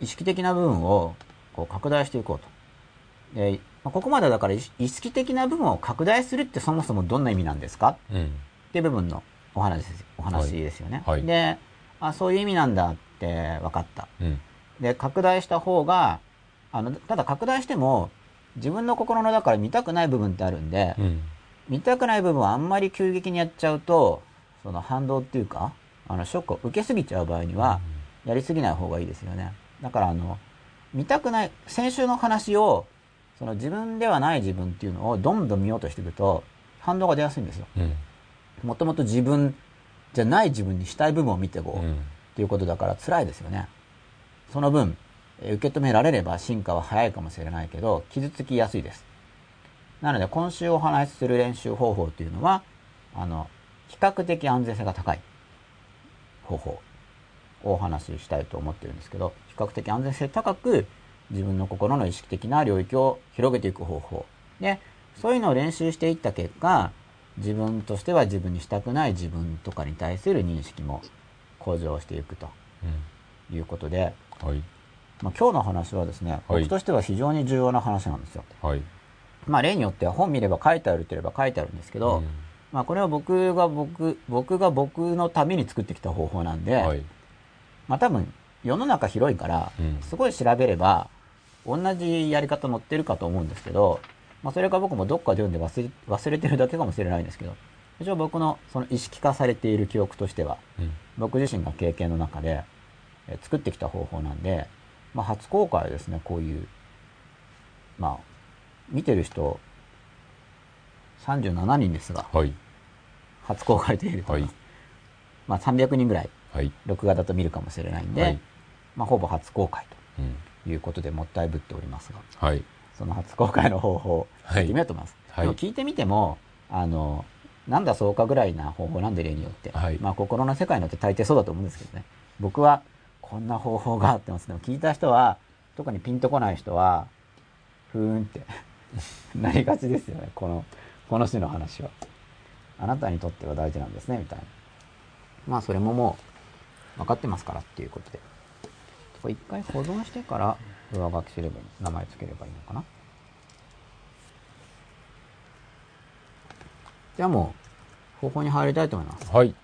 意識的な部分をこう拡大していこうと。で、まあここまでだから意意識的な部分を拡大するってそもそもどんな意味なんですか？うん。っていう部分のお話ですお話ですよね。はいであ、そういう意味なんだって分かった。うん。で、拡大した方が、あの、ただ拡大しても、自分の心の中から見たくない部分ってあるんで、うん。見たくない部分をあんまり急激にやっちゃうと、その反動っていうか、あの、ショックを受けすぎちゃう場合には、やりすぎない方がいいですよね。だからあの、見たくない、先週の話を、その自分ではない自分っていうのをどんどん見ようとしていくと、反動が出やすいんですよ。うん。もともと自分じゃない自分にしたい部分を見てこう、っうん。ていうことだから辛いですよね。その分、えー受け止められれば進化は早いかもしれないけど、傷つきやすいです。なので、今週お話しする練習方法っていうのは、あの、比較的安全性が高い方法をお話ししたいと思ってるんですけど、比較的安全性高く自分の心の意識的な領域を広げていく方法。で、そういうのを練習していった結果、自分としては自分にしたくない自分とかに対する認識も向上していくということで、うん。はい。まあ、今日の話はですね、はい僕としては非常に重要な話なんですよ。はい。まあ例によっては本見れば書いてあるって言えば書いてあるんですけど、うんまあこれは僕が僕、僕が僕のために作ってきた方法なんで、はい。まあ多分世の中広いからうん、すごい調べれば、同じやり方載ってるかと思うんですけど、まあそれか僕もどっかで読んで忘れ忘れてるだけかもしれないんですけど、一応僕のその意識化されている記憶としては、うん。僕自身が経験の中で、えー作ってきた方法なんで、まあ、初公開はですね、こういう、まあ、見てる人、37人ですが、はい。初公開というと、はい。まあ、300人ぐらい、はい。録画だと見るかもしれないんで、はいまあ、ほぼ初公開うん。ということでもったいぶっておりますが、はい。その初公開の方法をはい聞いてみようと思います。はいでも聞いてみても、あの、なんだそうかぐらいな方法なんで例によって。はいまあ心の世界によって大抵そうだと思うんですけどね。僕はこんな方法があってますでも聞いた人は、特にピンとこない人は、ふーんって なりがちですよね。この、この種の話は。あなたにとっては大事なんですね、みたいな。まあそれももう分かってますからっていうことで。これ一回保存してから上書きすればいい、名前つければいいのかな。じゃあもう方法に入りたいと思います。はい。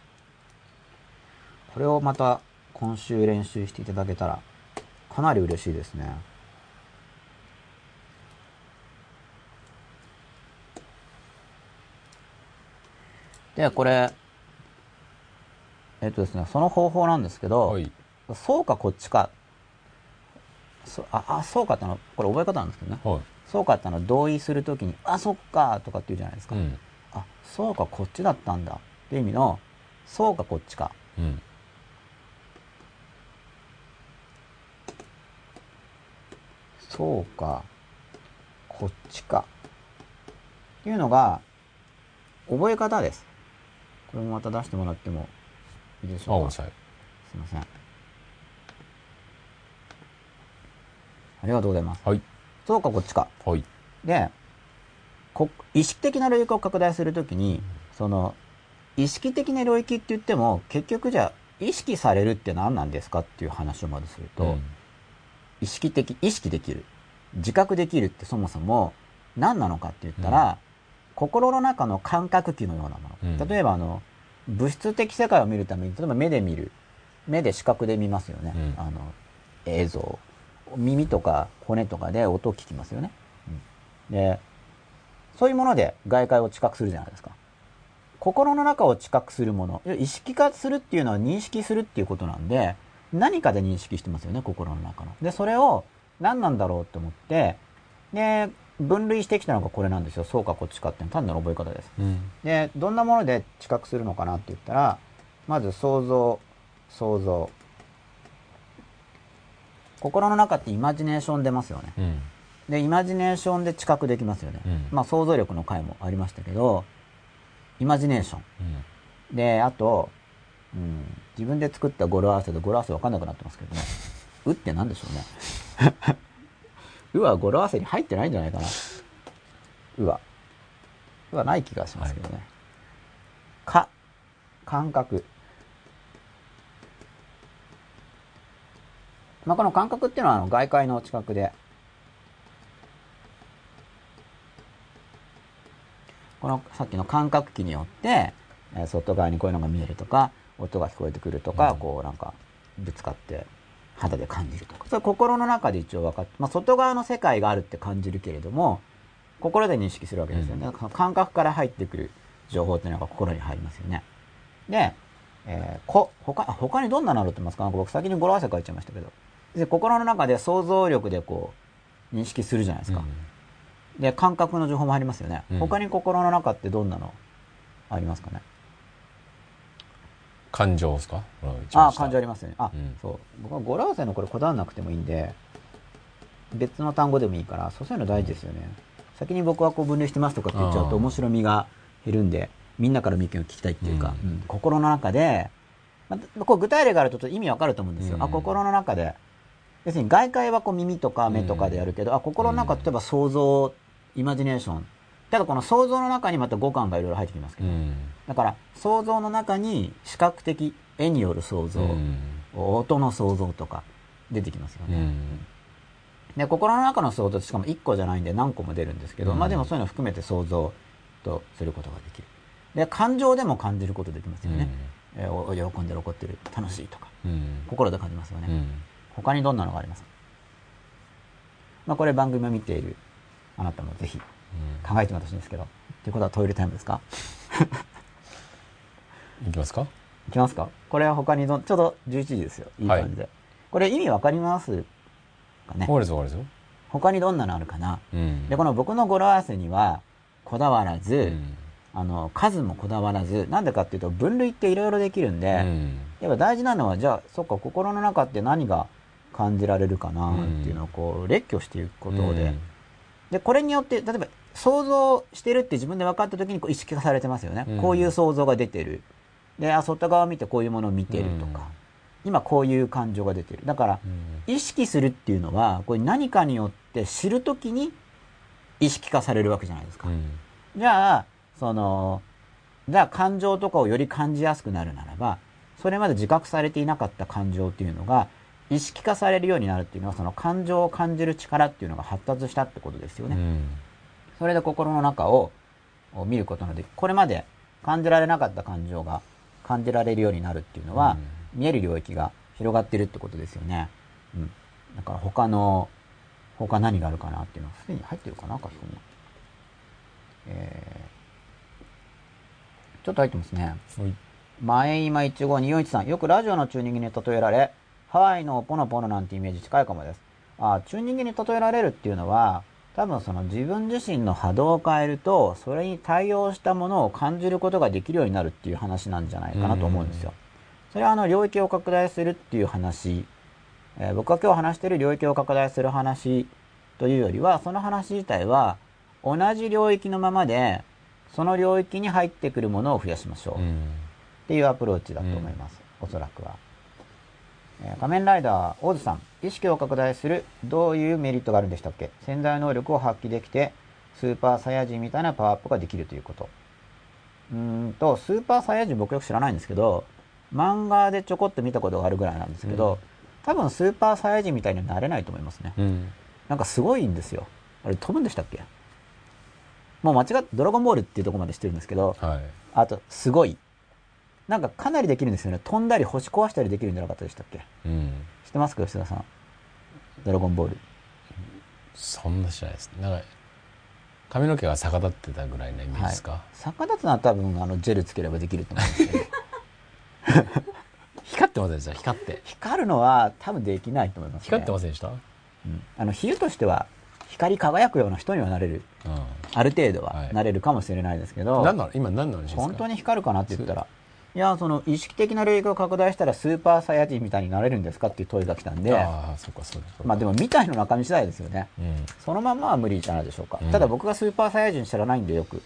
これをまた今週練習していただけたらかなり嬉しいですね。で、これ、えっとですね、その方法なんですけど、はい。そうかこっちか。そあ、あ、そうかってのは、これ覚え方なんですけどね。はい。そうかってのは同意するときに、あ、そっかとかって言うじゃないですか。うん。あ、そうかこっちだったんだっていう意味の、そうかこっちか。うん。そうか、こっちか。っていうのが、覚え方です。これもまた出してもらってもいいでしょうか。すい。いません。ありがとうございます。はい。そうか、こっちか。はい。で、こ意識的な領域を拡大するときに、その、意識的な領域って言っても、結局じゃあ、意識されるって何なんですかっていう話をまずすると、うん意識的、意識できる。自覚できるってそもそも何なのかって言ったら、心の中の感覚器のようなもの。うん例えばあの、物質的世界を見るために、例えば目で見る。目で視覚で見ますよね。うんあの、映像。耳とか骨とかで音を聞きますよね。うんで、そういうもので外界を知覚するじゃないですか。心の中を知覚するもの。意識化するっていうのは認識するっていうことなんで、何かで認識してますよね、心の中の。で、それを何なんだろうって思って、で、分類してきたのがこれなんですよ。そうかこっちかっていう単なる覚え方です。うん。で、どんなもので知覚するのかなって言ったら、まず想像、想像。心の中ってイマジネーション出ますよね。うん。で、イマジネーションで知覚できますよね。うんまあ想像力の回もありましたけど、イマジネーション。うん。で、あと、うん、自分で作った語呂合わせで語呂合わせわかんなくなってますけどね。うって何でしょうね。うは語呂合わせに入ってないんじゃないかな。うは。うはない気がしますけどね。か、感覚。まあ、この感覚っていうのはあの外界の近くで、このさっきの感覚器によって、えー外側にこういうのが見えるとか、音が聞こえてくるとか、うんこうなんかぶつかって肌で感じるとか。それ心の中で一応分かって、まあ外側の世界があるって感じるけれども、心で認識するわけですよね。うん感覚から入ってくる情報っていうのが心に入りますよね。で、えーこ、他、あ他にどんなのあるってますか？僕先に語呂合わせ書いちゃいましたけど。で心の中で想像力でこう、認識するじゃないですか。で、感覚の情報もありますよね。うん他に心の中ってどんなのありますかね？感情ですか？あ感情ありますよね。あ、うんそう。僕は語呂合わせのこれこだわらなくてもいいんで、別の単語でもいいから、そういうの大事ですよね。先に僕はこう分類してますとかって言っちゃうと面白みが減るんで、みんなからの意見を聞きたいっていうか、うんうん心の中で、まあ、こう具体例があるとちょっと意味わかると思うんですよ。うんあ、心の中で、要するに外界はこう耳とか目とかでやるけど、あ、心の中、うん例えば想像、イマジネーション。ただこの想像の中にまた五感がいろいろ入ってきますけど、うん。だから想像の中に視覚的、絵による想像、うん。音の想像とか出てきますよね。うん。で、心の中の想像しかも1個じゃないんで何個も出るんですけど、うんまあでもそういうのを含めて想像とすることができる。で、感情でも感じることできますよね。えーお喜んでる怒ってる、楽しいとか、うん。心で感じますよね。うん。他にどんなのがありますか？まあこれ番組を見ているあなたもぜひ考えてみてほしいんですけど。ということはトイレタイムですか？いきますか？いきますか？これは他にどん、ちょうど11時ですよ。いい感じで。これ意味わかりますかね？終わりです終わりですよ。他にどんなのあるかな？うん。で、この僕の語呂合わせには、こだわらず、うん。あの、数もこだわらず、なんでかっていうと、分類っていろいろできるんで、うん。やっぱ大事なのは、じゃあ、そっか、心の中って何が感じられるかなっていうのをこう、列挙していくことで、うんで、これによって、例えば、想像してるって自分で分かった時にこう意識化されてますよね。うんこういう想像が出てる。で、あ、外側を見てこういうものを見てるとか、今こういう感情が出てる。だから、うん意識するっていうのは、これ何かによって知るときに意識化されるわけじゃないですか。うんじゃあ、その、じゃあ感情とかをより感じやすくなるならば、それまで自覚されていなかった感情っていうのが、意識化されるようになるっていうのは、その感情を感じる力っていうのが発達したってことですよね。うんそれで心の中をを見ることができこれまで感じられなかった感情が感じられるようになるっていうのは、見える領域が広がってるってことですよね。うん。だから他の、他何があるかなっていうのは、すでに入ってるかな、書き込み。えー、ちょっと入ってますね。はい前今15241さん、よくラジオのチューニングに例えられ、ハワイのポノポノなんてイメージ近いかもです。あチューニングに例えられるっていうのは、多分その自分自身の波動を変えると、それに対応したものを感じることができるようになるっていう話なんじゃないかなと思うんですよ。それはあの領域を拡大するっていう話、えー僕が今日話している領域を拡大する話というよりは、その話自体は同じ領域のままで、その領域に入ってくるものを増やしましょう。うんっていうアプローチだと思います。おそらくは。えー仮面ライダー、オーズさん。意識を拡大する、どういうメリットがあるんでしたっけ？潜在能力を発揮できて、スーパーサイヤ人みたいなパワーアップができるということ。うーんと、スーパーサイヤ人僕よく知らないんですけど、漫画でちょこっと見たことがあるぐらいなんですけど、うん多分スーパーサイヤ人みたいにはなれないと思いますね。うんなんかすごいんですよ。あれ飛ぶんでしたっけ？もう間違ってドラゴンボールっていうところまで知ってるんですけど、はい。あと、すごい。なんかかなりできるんですよね。飛んだり星壊したりできるんじゃなかったでしたっけ？うん。知ってますか？吉田さん。ドラゴンボール。そんな知らないです。なんか、髪の毛が逆立ってたぐらいのイメージですか、逆立つのは多分、あの、ジェルつければできると思うんですけど。光ってませんでした光って。光るのは多分できないと思います、ね。光ってませんでした？うんあの、比喩としては、光り輝くような人にはなれる。うある程度ははいなれるかもしれないですけど、ん。何なの？今何の話ですか？本当に光るかなって言ったら、いや、その意識的な領域を拡大したらスーパーサイヤ人みたいになれるんですかっていう問いが来たんで、まあでも、みたいの中身次第ですよね。うん。そのまんまは無理じゃないでしょうか。うんただ僕がスーパーサイヤ人知らないんでよく、う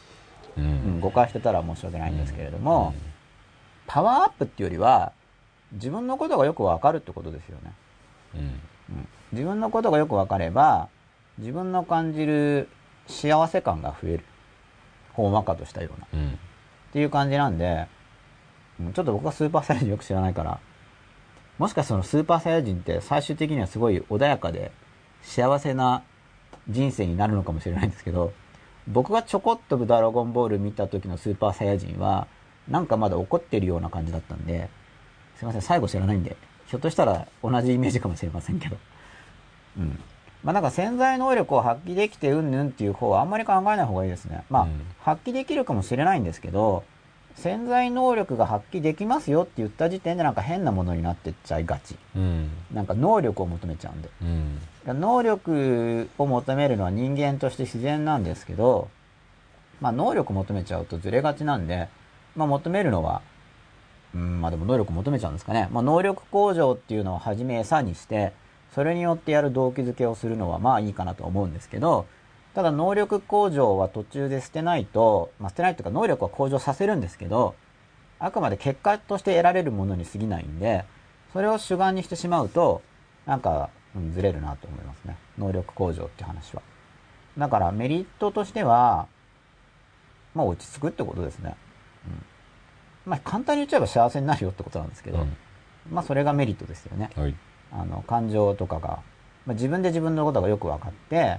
うんん。誤解してたら申し訳ないんですけれども、パワーアップっていうよりは、自分のことがよくわかるってことですよね。うん。うん自分のことがよくわかれば、自分の感じる幸せ感が増える。ほんわかとしたような。うん。っていう感じなんで、うんちょっと僕はスーパーサイヤ人よく知らないから、もしかしたらそのスーパーサイヤ人って最終的にはすごい穏やかで幸せな人生になるのかもしれないんですけど、僕がちょこっとドラゴンボール見た時のスーパーサイヤ人は、なんかまだ怒ってるような感じだったんで、すいません、最後知らないんで、ひょっとしたら同じイメージかもしれませんけど。うん。まあなんか潜在能力を発揮できてうんぬんっていう方はあんまり考えない方がいいですね。まあ、うん発揮できるかもしれないんですけど、潜在能力が発揮できますよって言った時点でなんか変なものになってっちゃいがち。うん。なんか能力を求めちゃうんで。うん。能力を求めるのは人間として自然なんですけど、まあ能力求めちゃうとずれがちなんで、まあ求めるのは、うん、まあでも能力求めちゃうんですかね。まあ能力向上っていうのを初め餌にして、それによってやる動機づけをするのはまあいいかなと思うんですけど、ただ能力向上は途中で捨てないと、まあ捨てないというか能力は向上させるんですけど、あくまで結果として得られるものに過ぎないんで、それを主眼にしてしまうと、なんか、うんずれるなと思いますね。能力向上って話は。だからメリットとしては、まあ落ち着くってことですね。うん、まあ簡単に言っちゃえば幸せになるよってことなんですけど、うんまあそれがメリットですよね。はい。あの、感情とかが、まあ、自分で自分のことがよく分かって、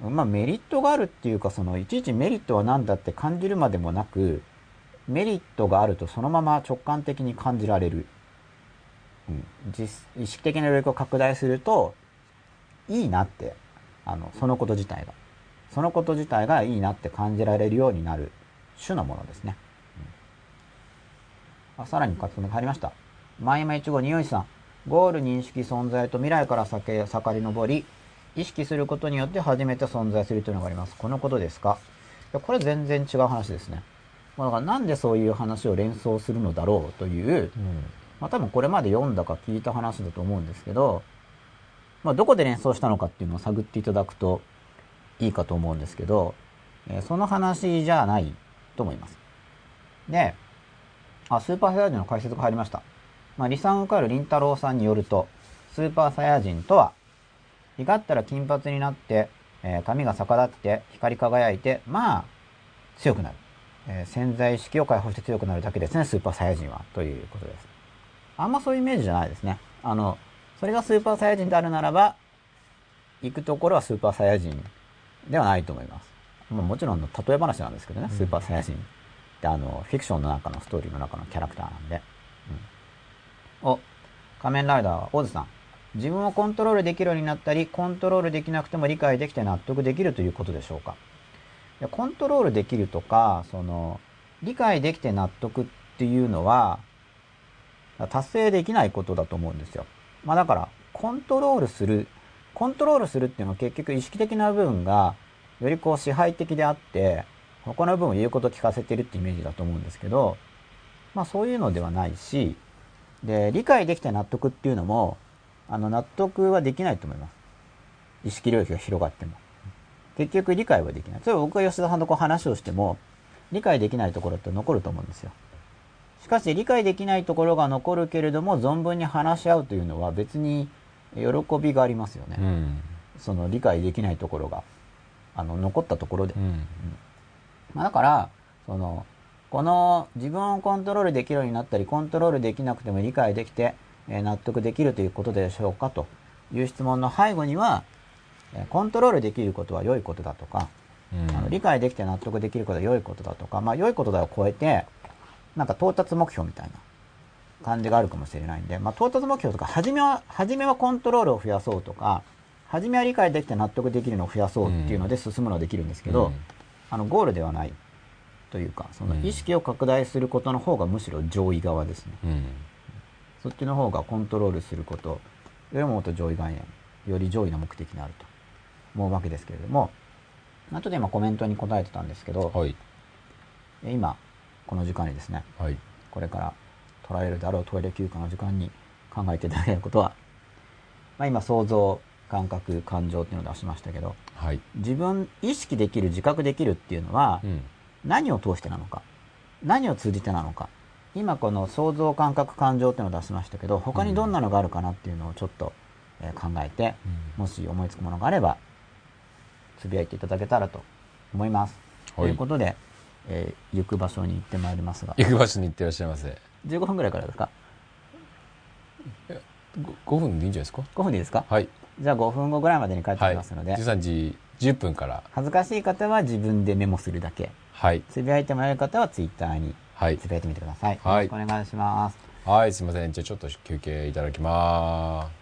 まあメリットがあるっていうか、その、いちいちメリットは何だって感じるまでもなく、メリットがあるとそのまま直感的に感じられる。うん、実意識的な領域を拡大すると、いいなって、あの、そのこと自体が。そのこと自体がいいなって感じられるようになる種のものですね。うんあさらに活動が入りました。前山一号二四一さん。ゴール認識存在と未来から先盛り上り、意識することによって初めて存在するというのがあります。このことですか？いやこれ全然違う話ですね。まあだからなんでそういう話を連想するのだろうという、うん。まあ多分これまで読んだか聞いた話だと思うんですけど、まあどこで連想したのかっていうのを探っていただくといいかと思うんですけど、えーその話じゃないと思います。で、あ、スーパーサイヤ人の解説が入りました。まあ、リサンウカルリンタロウさんによると、スーパーサイヤ人とは、光ったら金髪になって、えー髪が逆立って光り輝いて、まあ、強くなる。えー潜在意識を解放して強くなるだけですね、スーパーサイヤ人は。ということです。あんまそういうイメージじゃないですね。あの、それがスーパーサイヤ人であるならば、行くところはスーパーサイヤ人ではないと思います。まあ、もちろんの例え話なんですけどね、スーパーサイヤ人ってあの、フィクションの中のストーリーの中のキャラクターなんで。うん、お、仮面ライダーは、オズさん。自分をコントロールできるようになったり、コントロールできなくても理解できて納得できるということでしょうか？コントロールできるとか、その、理解できて納得っていうのは、達成できないことだと思うんですよ。まあだから、コントロールする、コントロールするっていうのは結局意識的な部分が、よりこう支配的であって、他の部分を言うこと聞かせてるってイメージだと思うんですけど、まあそういうのではないし、で、理解できて納得っていうのも、あの、納得はできないと思います。意識領域が広がっても。結局理解はできない。例えば僕が吉田さんとこう話をしても、理解できないところって残ると思うんですよ。しかし理解できないところが残るけれども、存分に話し合うというのは別に喜びがありますよね。うん。その理解できないところが、あの、残ったところでう。ん。まあ、だから、その、この自分をコントロールできるようになったり、コントロールできなくても理解できて、えー納得できるということでしょうかという質問の背後には、えーコントロールできることは良いことだとか、うんあの理解できて納得できることは良いことだとか、まあ良いことだを超えて、なんか到達目標みたいな感じがあるかもしれないんで、まあ到達目標とか、初めは、初めはコントロールを増やそうとか、初めは理解できて納得できるのを増やそうっていうので進むのはできるんですけど、うんあの、ゴールではないというか、そのうん意識を拡大することの方がむしろ上位側ですね。うん。そっちの方がコントロールすること。よりももっと上位概念、より上位な目的になると。思うわけですけれども、あとで今コメントに答えてたんですけど、はい。え今、この時間にですね、はい。これから取られるであろうトイレ休暇の時間に考えていただけることは、まあ今想像、感覚、感情っていうのを出しましたけど、はい。自分、意識できる、自覚できるっていうのは、うん。何を通してなのか。何を通じてなのか今この想像感覚感情っていうのを出しましたけど他にどんなのがあるかなっていうのをちょっと、えー考えてもし思いつくものがあればつぶやいていただけたらと思います、はいということで、えー行く場所に行ってまいりますが行く場所に行ってらっしゃいませ。15分ぐらいからですか？ご5分でいいんじゃないですか？5分でいいですか？はい。じゃあ5分後ぐらいまでに帰ってはい。きますので、13時10分から。恥ずかしい方は自分でメモするだけはい。つぶやいてもらえる方はツイッターにはいつ。ぶやいてみてください、はいよろしくお願いしますはい、すいません。じゃあちょっと休憩いただきます。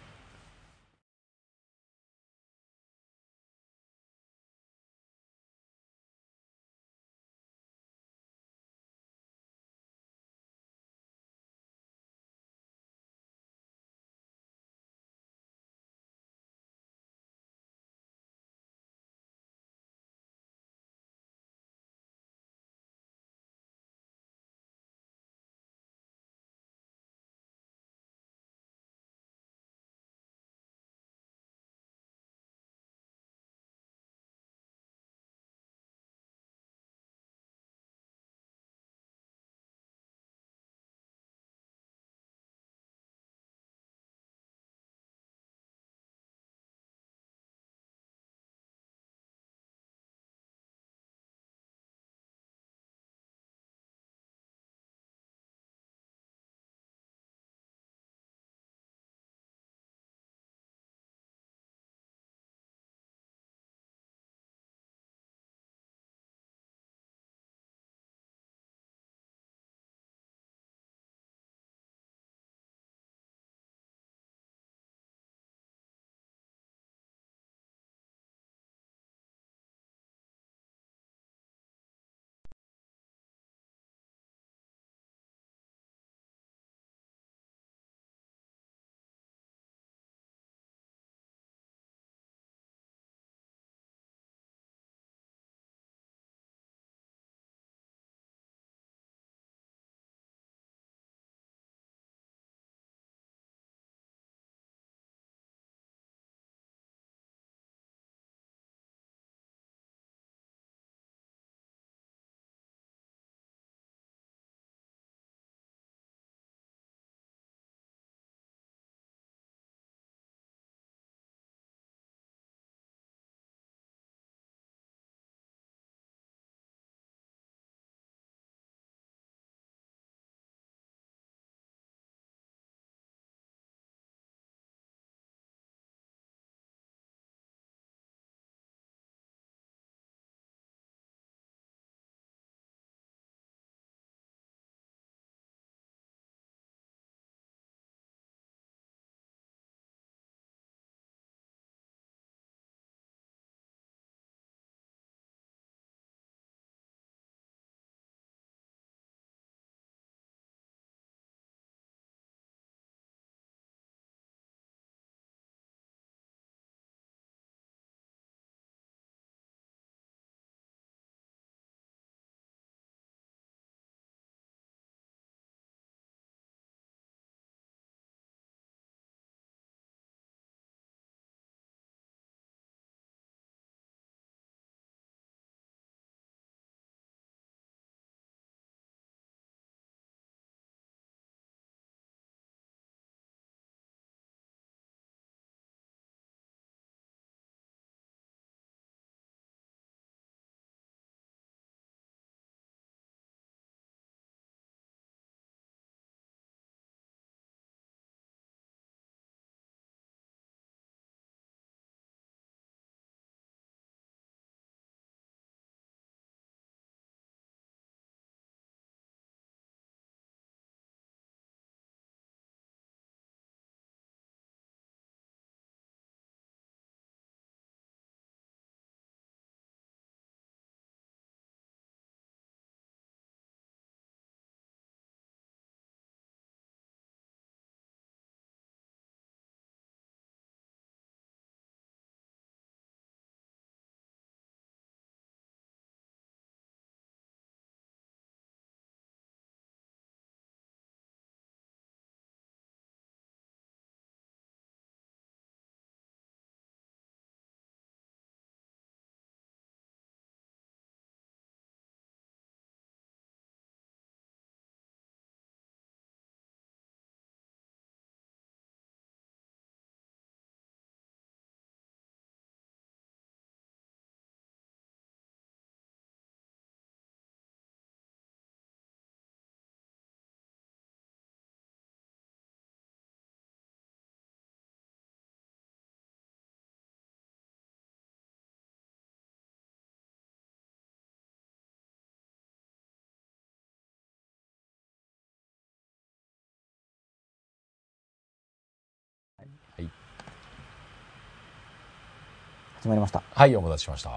始まりました。はい、お待たせしました。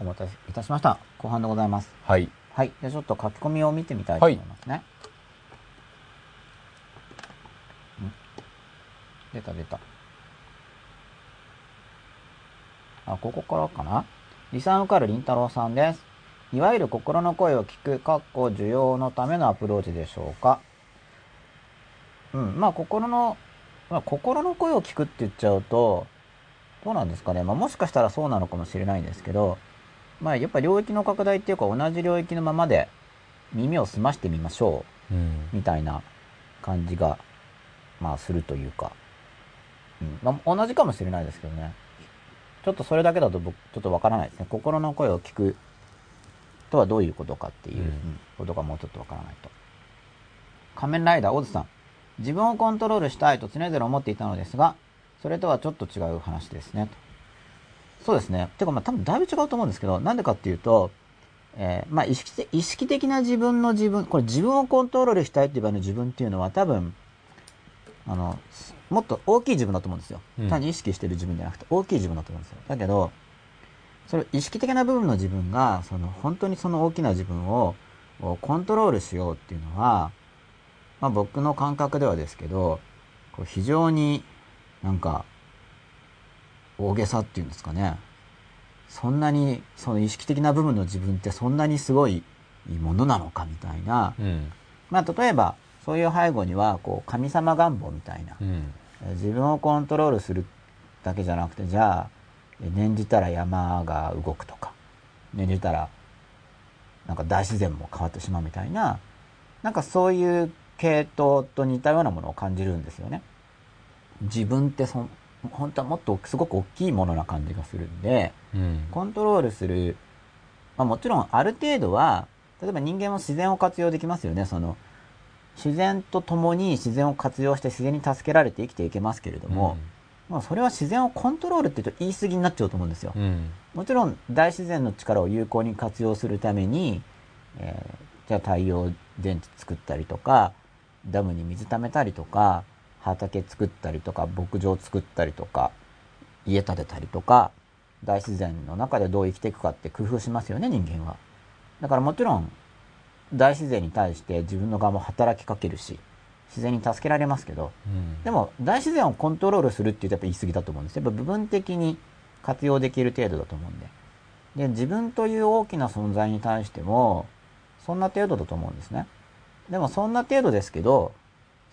お待たせいたしました。後半でございます。はい。はい。じゃあちょっと書き込みを見てみたいと思いますね。ん出た出た。あ、ここからかな？リサン受かるりんたろうさんです。いわゆる心の声を聞く、かっこ需要のためのアプローチでしょうか？うん、まあ心の、まあ心の声を聞くって言っちゃうと、どうなんですかね。まあもしかしたらそうなのかもしれないんですけど、まあやっぱ領域の拡大っていうか同じ領域のままで耳を澄ましてみましょうんう、みたいな感じが、まあするというか、うん、まあ同じかもしれないですけどね。ちょっとそれだけだと僕、ちょっとわからないですね。心の声を聞くとはどういうことかっていう、うんうんことがもうちょっとわからないと。仮面ライダー、オズさん。自分をコントロールしたいと常々思っていたのですが、それとはちょっと違う話ですね。とそうですね。てかまあ多分だいぶ違うと思うんですけど、なんでかっていうと、えーまあ意識的意識的な自分の自分、これ自分をコントロールしたいっていう場合の自分っていうのは多分、あの、もっと大きい自分だと思うんですよ。うん単に意識してる自分じゃなくて大きい自分だと思うんですよ。だけど、それ意識的な部分の自分が、その本当にその大きな自分ををコントロールしようっていうのは、まあ僕の感覚ではですけど、こう非常になんか大げさっていうんですかね。そんなにその意識的な部分の自分ってそんなにすごいものなのかみたいな。うん。まあ例えばそういう背後にはこう神様願望みたいな。うん。えー自分をコントロールするだけじゃなくてじゃあえー念じたら山が動くとか念じたらなんか大自然も変わってしまうみたいななんかそういう系統と似たようなものを感じるんですよね。自分ってそ本当はもっとすごく大きいものな感じがするんでうん。コントロールする、まあ、もちろんある程度は例えば人間も自然を活用できますよねその自然と共に自然を活用して自然に助けられて生きていけますけれども、まあ、それは自然をコントロールって言うと言い過ぎになっちゃうと思うんですよ。うん。もちろん大自然の力を有効に活用するために、えーじゃあ太陽電池作ったりとか、ダムに水溜めたりとか、畑作ったりとか、牧場作ったりとか、家建てたりとか、大自然の中でどう生きていくかって工夫しますよね、人間は。だからもちろん、大自然に対して自分の側も働きかけるし、自然に助けられますけど、うん。でも大自然をコントロールするって言うとやっぱ言い過ぎだと思うんです。やっぱ部分的に活用できる程度だと思うんで。で、自分という大きな存在に対しても、そんな程度だと思うんですね。でもそんな程度ですけど、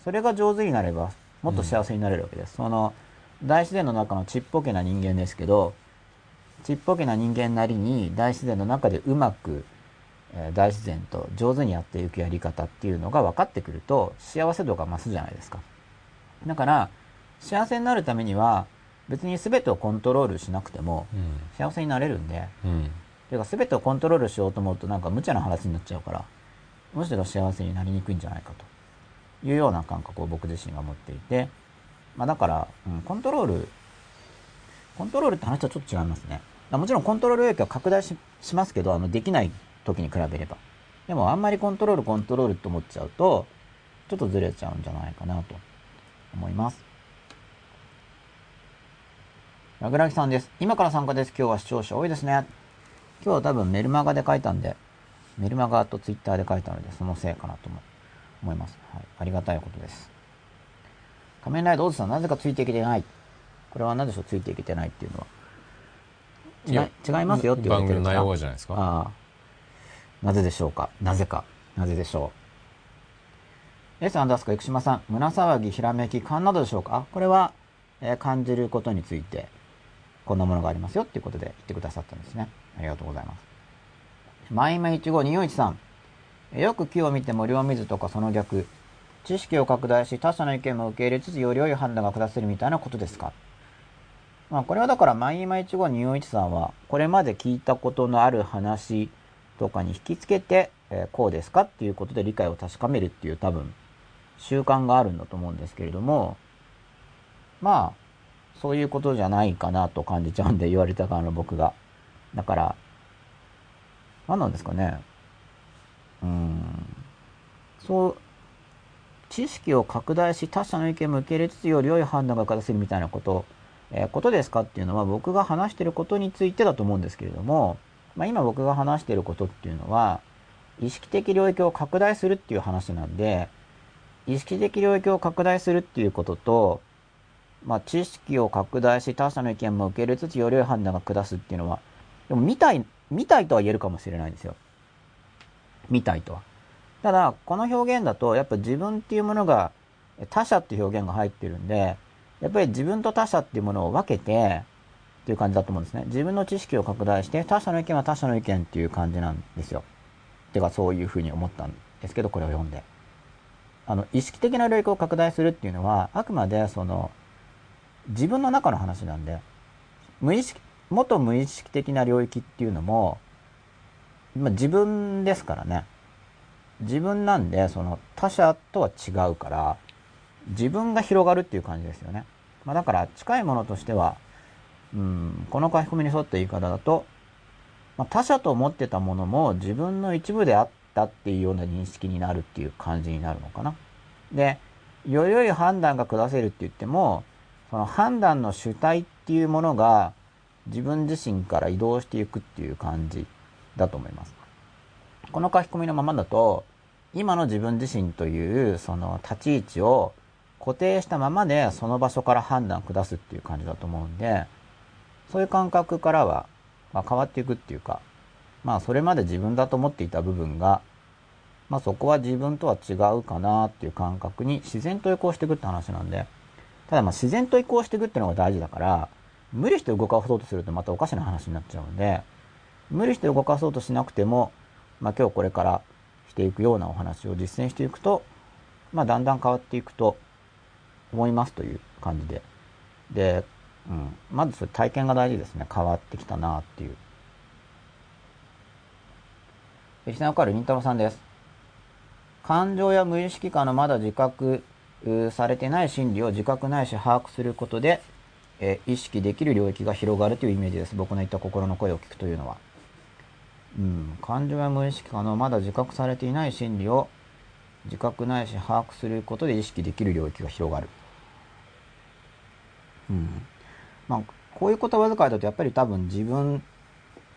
それが上手になれば、もっと幸せになれるわけです。その、大自然の中のちっぽけな人間ですけど、ちっぽけな人間なりに大自然の中でうまく、えー大自然と上手にやっていくやり方っていうのが分かってくると幸せ度が増すじゃないですか。だから幸せになるためには別に全てをコントロールしなくてもうん。幸せになれるんで、うん。てか全てをコントロールしようと思うとなんか無茶な話になっちゃうから、むしろ幸せになりにくいんじゃないかというような感覚を僕自身が持っていて、まあだから、うん、コントロール、コントロールって話とはちょっと違いますね。もちろんコントロール領域は拡大ししますけど、あの、できない時に比べれば。でもあんまりコントロールコントロールって思っちゃうと、ちょっとずれちゃうんじゃないかなと思います。ラグラギさんです。今から参加です。今日は視聴者多いですね。今日は多分メルマガで書いたんで、メルマガとツイッターで書いたので、そのせいかなとも思います。はい。ありがたいことです。仮面ライダーオズさん、なぜかついていけてない。これは何でしょう、ついていけてないっていうのは。いや違いますよって言われてる番組の内容がじゃないですか？ああ。なぜでしょうか？なぜか。なぜでしょう ?S アンダースカ生島さん、胸騒ぎ、ひらめき、勘などでしょうか？あこれは、えー感じることについて、こんなものがありますよっていうことで言ってくださったんですね。ありがとうございます。マイマイ15241さん、えーよく木を見て森を見ずとかその逆、知識を拡大し他者の意見も受け入れつつより良い判断が下せるみたいなことですか？まあこれはだからマイマイ15241さんはこれまで聞いたことのある話とかに引きつけて、えーこうですかっていうことで理解を確かめるっていう多分習慣があるんだと思うんですけれどもまあそういうことじゃないかなと感じちゃうんで言われた側の僕が。だから何なんですかね。そう知識を拡大し他者の意見も受け入れつつより良い判断が下せるみたいなことえーことですかっていうのは僕が話してることについてだと思うんですけれども、まあ、今僕が話してることっていうのは意識的領域を拡大するっていう話なんで意識的領域を拡大するっていうことと、まあ、知識を拡大し他者の意見も受け入れつつより良い判断が下すっていうのはでも見たい見たいとは言えるかもしれないんですよ。見たいとはただこの表現だとやっぱ自分っていうものが他者っていう表現が入ってるんでやっぱり自分と他者っていうものを分けてっていう感じだと思うんですね。自分の知識を拡大して他者の意見は他者の意見っていう感じなんですよ。てかそういうふうに思ったんですけど、これを読んで。あの、意識的な領域を拡大するっていうのは、あくまでその、自分の中の話なんで、無意識、元無意識的な領域っていうのも、まあ、自分ですからね。自分なんで、その他者とは違うから、自分が広がるっていう感じですよね。まあ、だから近いものとしては、うん、この書き込みに沿った言い方だと、まあ、他者と思ってたものも自分の一部であったっていうような認識になるっていう感じになるのかな。で、より良い判断が下せるって言っても、その判断の主体っていうものが自分自身から移動していくっていう感じだと思います。この書き込みのままだと、今の自分自身というその立ち位置を固定したままでその場所から判断を下すっていう感じだと思うんで、そういう感覚からは、ま、変わっていくっていうか、まあそれまで自分だと思っていた部分が、まあそこは自分とは違うかなっていう感覚に自然と移行していくって話なんで、ただまあ自然と移行していくっていうのが大事だから、無理して動かそうとするとまたおかしな話になっちゃうんで、無理して動かそうとしなくても、まあ今日これからしていくようなお話を実践していくと、まあだんだん変わっていくと思いますという感じで。で、うん、まずそれ体験が大事ですね。変わってきたなっていう。リスナーからりんたろさんです。感情や無意識化のまだ自覚されてない心理を自覚ないし把握することで、え意識できる領域が広がるというイメージです。僕の言った心の声を聞くというのは。うん、感情や無意識化のまだ自覚されていない心理を自覚ないし把握することで意識できる領域が広がる。うん。まあ、こういう言葉遣いだとやっぱり多分自分、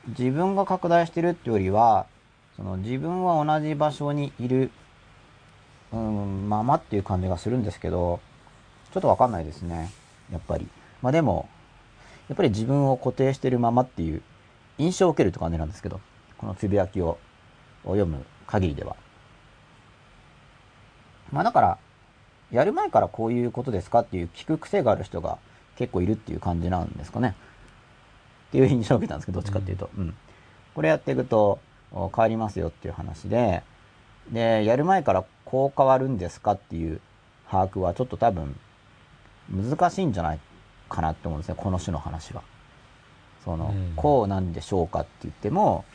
自分が拡大してるってよりは、その自分は同じ場所にいる、うん、ままっていう感じがするんですけど、ちょっとわかんないですね。やっぱり。まあでも、やっぱり自分を固定してるままっていう印象を受けるって感じなんですけど、このつぶやきを読む限りでは。まあだから、やる前からこういうことですかっていう聞く癖がある人が結構いるっていう感じなんですかね。っていう印象を受けたんですけど、どっちかっていうと。うん。これやっていくとお変わりますよっていう話で、で、やる前からこう変わるんですかっていう把握はちょっと多分難しいんじゃないかなって思うんですね、この種の話は。その、うんこうなんでしょうかって言っても、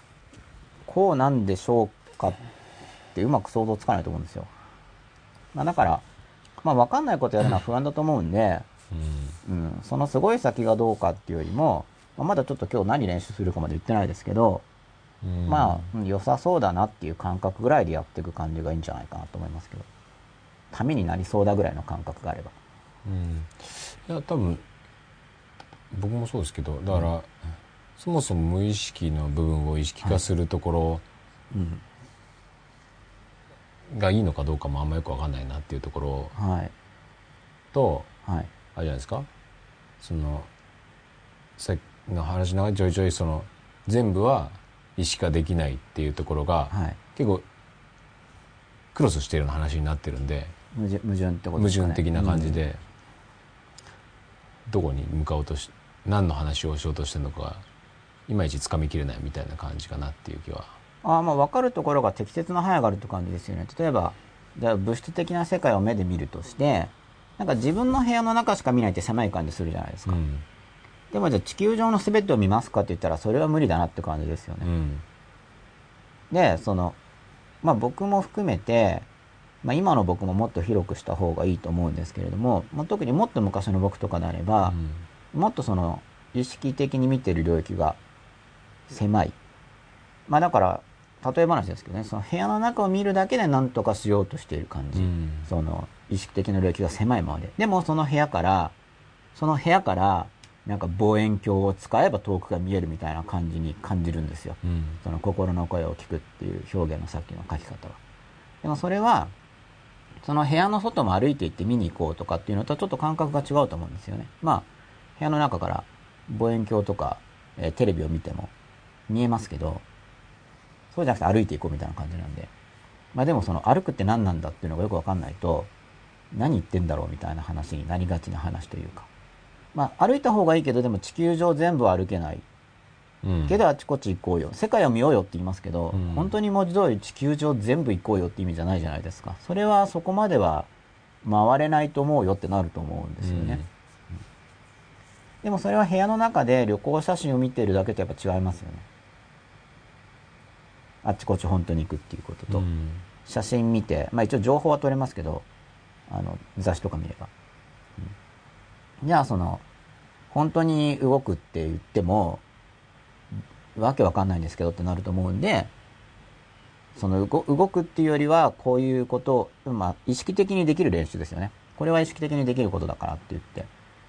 こうなんでしょうかってうまく想像つかないと思うんですよ。まあだから、まあわかんないことやるのは 不安だと思うんで、うんうん、そのすごい先がどうかっていうよりも、まあまだちょっと今日何練習するかまで言ってないですけど、うんまあ、うん良さそうだなっていう感覚ぐらいでやっていく感じがいいんじゃないかなと思いますけど。ためになりそうだぐらいの感覚があれば。うんいや多分僕もそうですけどだから、そもそも無意識の部分を意識化するとこうん。ろがいいのかどうかもあんまよくわかんないなっていうところはい。とはい。あれじゃないですかそのさっきの話の中でちょいちょいその全部は意識化できないっていうところが、はい。結構クロスしてるような話になってるんで矛盾矛盾ってこと矛ですかね。盾的な感じで、どこに向かおうとし何の話をしようとしてるのかがいまいちつかみきれないみたいな感じかなっていう気は。ああまあ分かるところが適切な範囲があるって感じですよね。例えばじゃあ物質的な世界を目で見るとしてなんか自分の部屋の中しか見ないって狭い感じするじゃないですか、うん。でもじゃあ地球上の全てを見ますかって言ったらそれは無理だなって感じですよね、うん。でそのまあ僕も含めて、まあ、今の僕ももっと広くした方がいいと思うんですけれども、まあ、特にもっと昔の僕とかであれば、もっとその意識的に見てる領域が狭い。まあだから、例え話ですけどね、その部屋の中を見るだけで何とかしようとしている感じ。うんその意識的な領域が狭いままで。でもその部屋から、その部屋からなんか望遠鏡を使えば遠くが見えるみたいな感じに感じるんですよ。うんその心の声を聞くっていう表現のさっきの書き方は。でもそれは、その部屋の外も歩いて行って見に行こうとかっていうのとはちょっと感覚が違うと思うんですよね。まあ、部屋の中から望遠鏡とか、えーテレビを見ても見えますけど、そうじゃなくて歩いていこうみたいな感じなんで。まあでもその歩くって何なんだっていうのがよくわかんないと、何言ってんだろうみたいな話になりがちな話というか。まあ歩いた方がいいけど、でも地球上全部は歩けない。うん。けどあちこち行こうよ。世界を見ようよって言いますけど、うん。本当に文字通り地球上全部行こうよって意味じゃないじゃないですか。それはそこまでは回れないと思うよってなると思うんですよね、でもそれは部屋の中で旅行写真を見てるだけとやっぱ違いますよねあっちこっち本当に行くっていうことと、うん写真見て、まあ一応情報は取れますけど、あの、雑誌とか見れば。うんじゃあその、本当に動くって言っても、わけわかんないんですけどってなると思うんで、その動動くっていうよりは、こういうことを、まあ意識的にできる練習ですよね。これは意識的にできることだからって言って。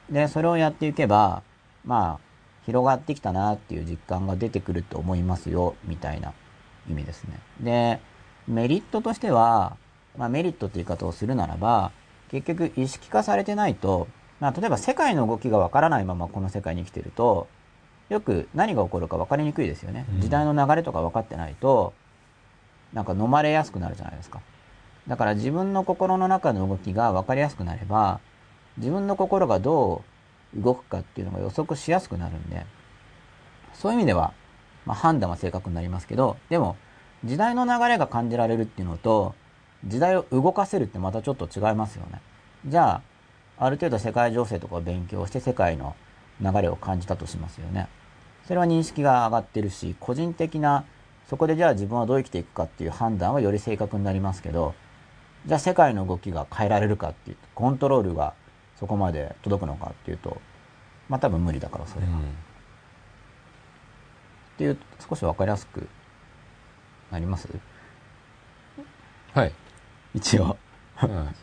で、それをやっていけば、まあ、広がってきたなっていう実感が出てくると思いますよ、みたいな意味ですね。で、メリットとしては、まあ、メリットって言い方をするならば、結局意識化されてないと、まあ、例えば世界の動きがわからないままこの世界に生きてると、よく何が起こるか分かりにくいですよね。うん時代の流れとか分かってないと、なんか飲まれやすくなるじゃないですか。だから自分の心の中の動きが分かりやすくなれば、自分の心がどう動くかっていうのが予測しやすくなるんで、そういう意味では、まあ、判断は正確になりますけど、でも、時代の流れが感じられるっていうのと、時代を動かせるってまたちょっと違いますよね。じゃあ、ある程度世界情勢とかを勉強して世界の流れを感じたとしますよね。それは認識が上がってるし、個人的な、そこでじゃあ自分はどう生きていくかっていう判断はより正確になりますけど、じゃあ世界の動きが変えられるかっていう、コントロールがそこまで届くのかっていうと、まあ多分無理だからそれは。っていう、少しわかりやすくなります？はい、一応。うん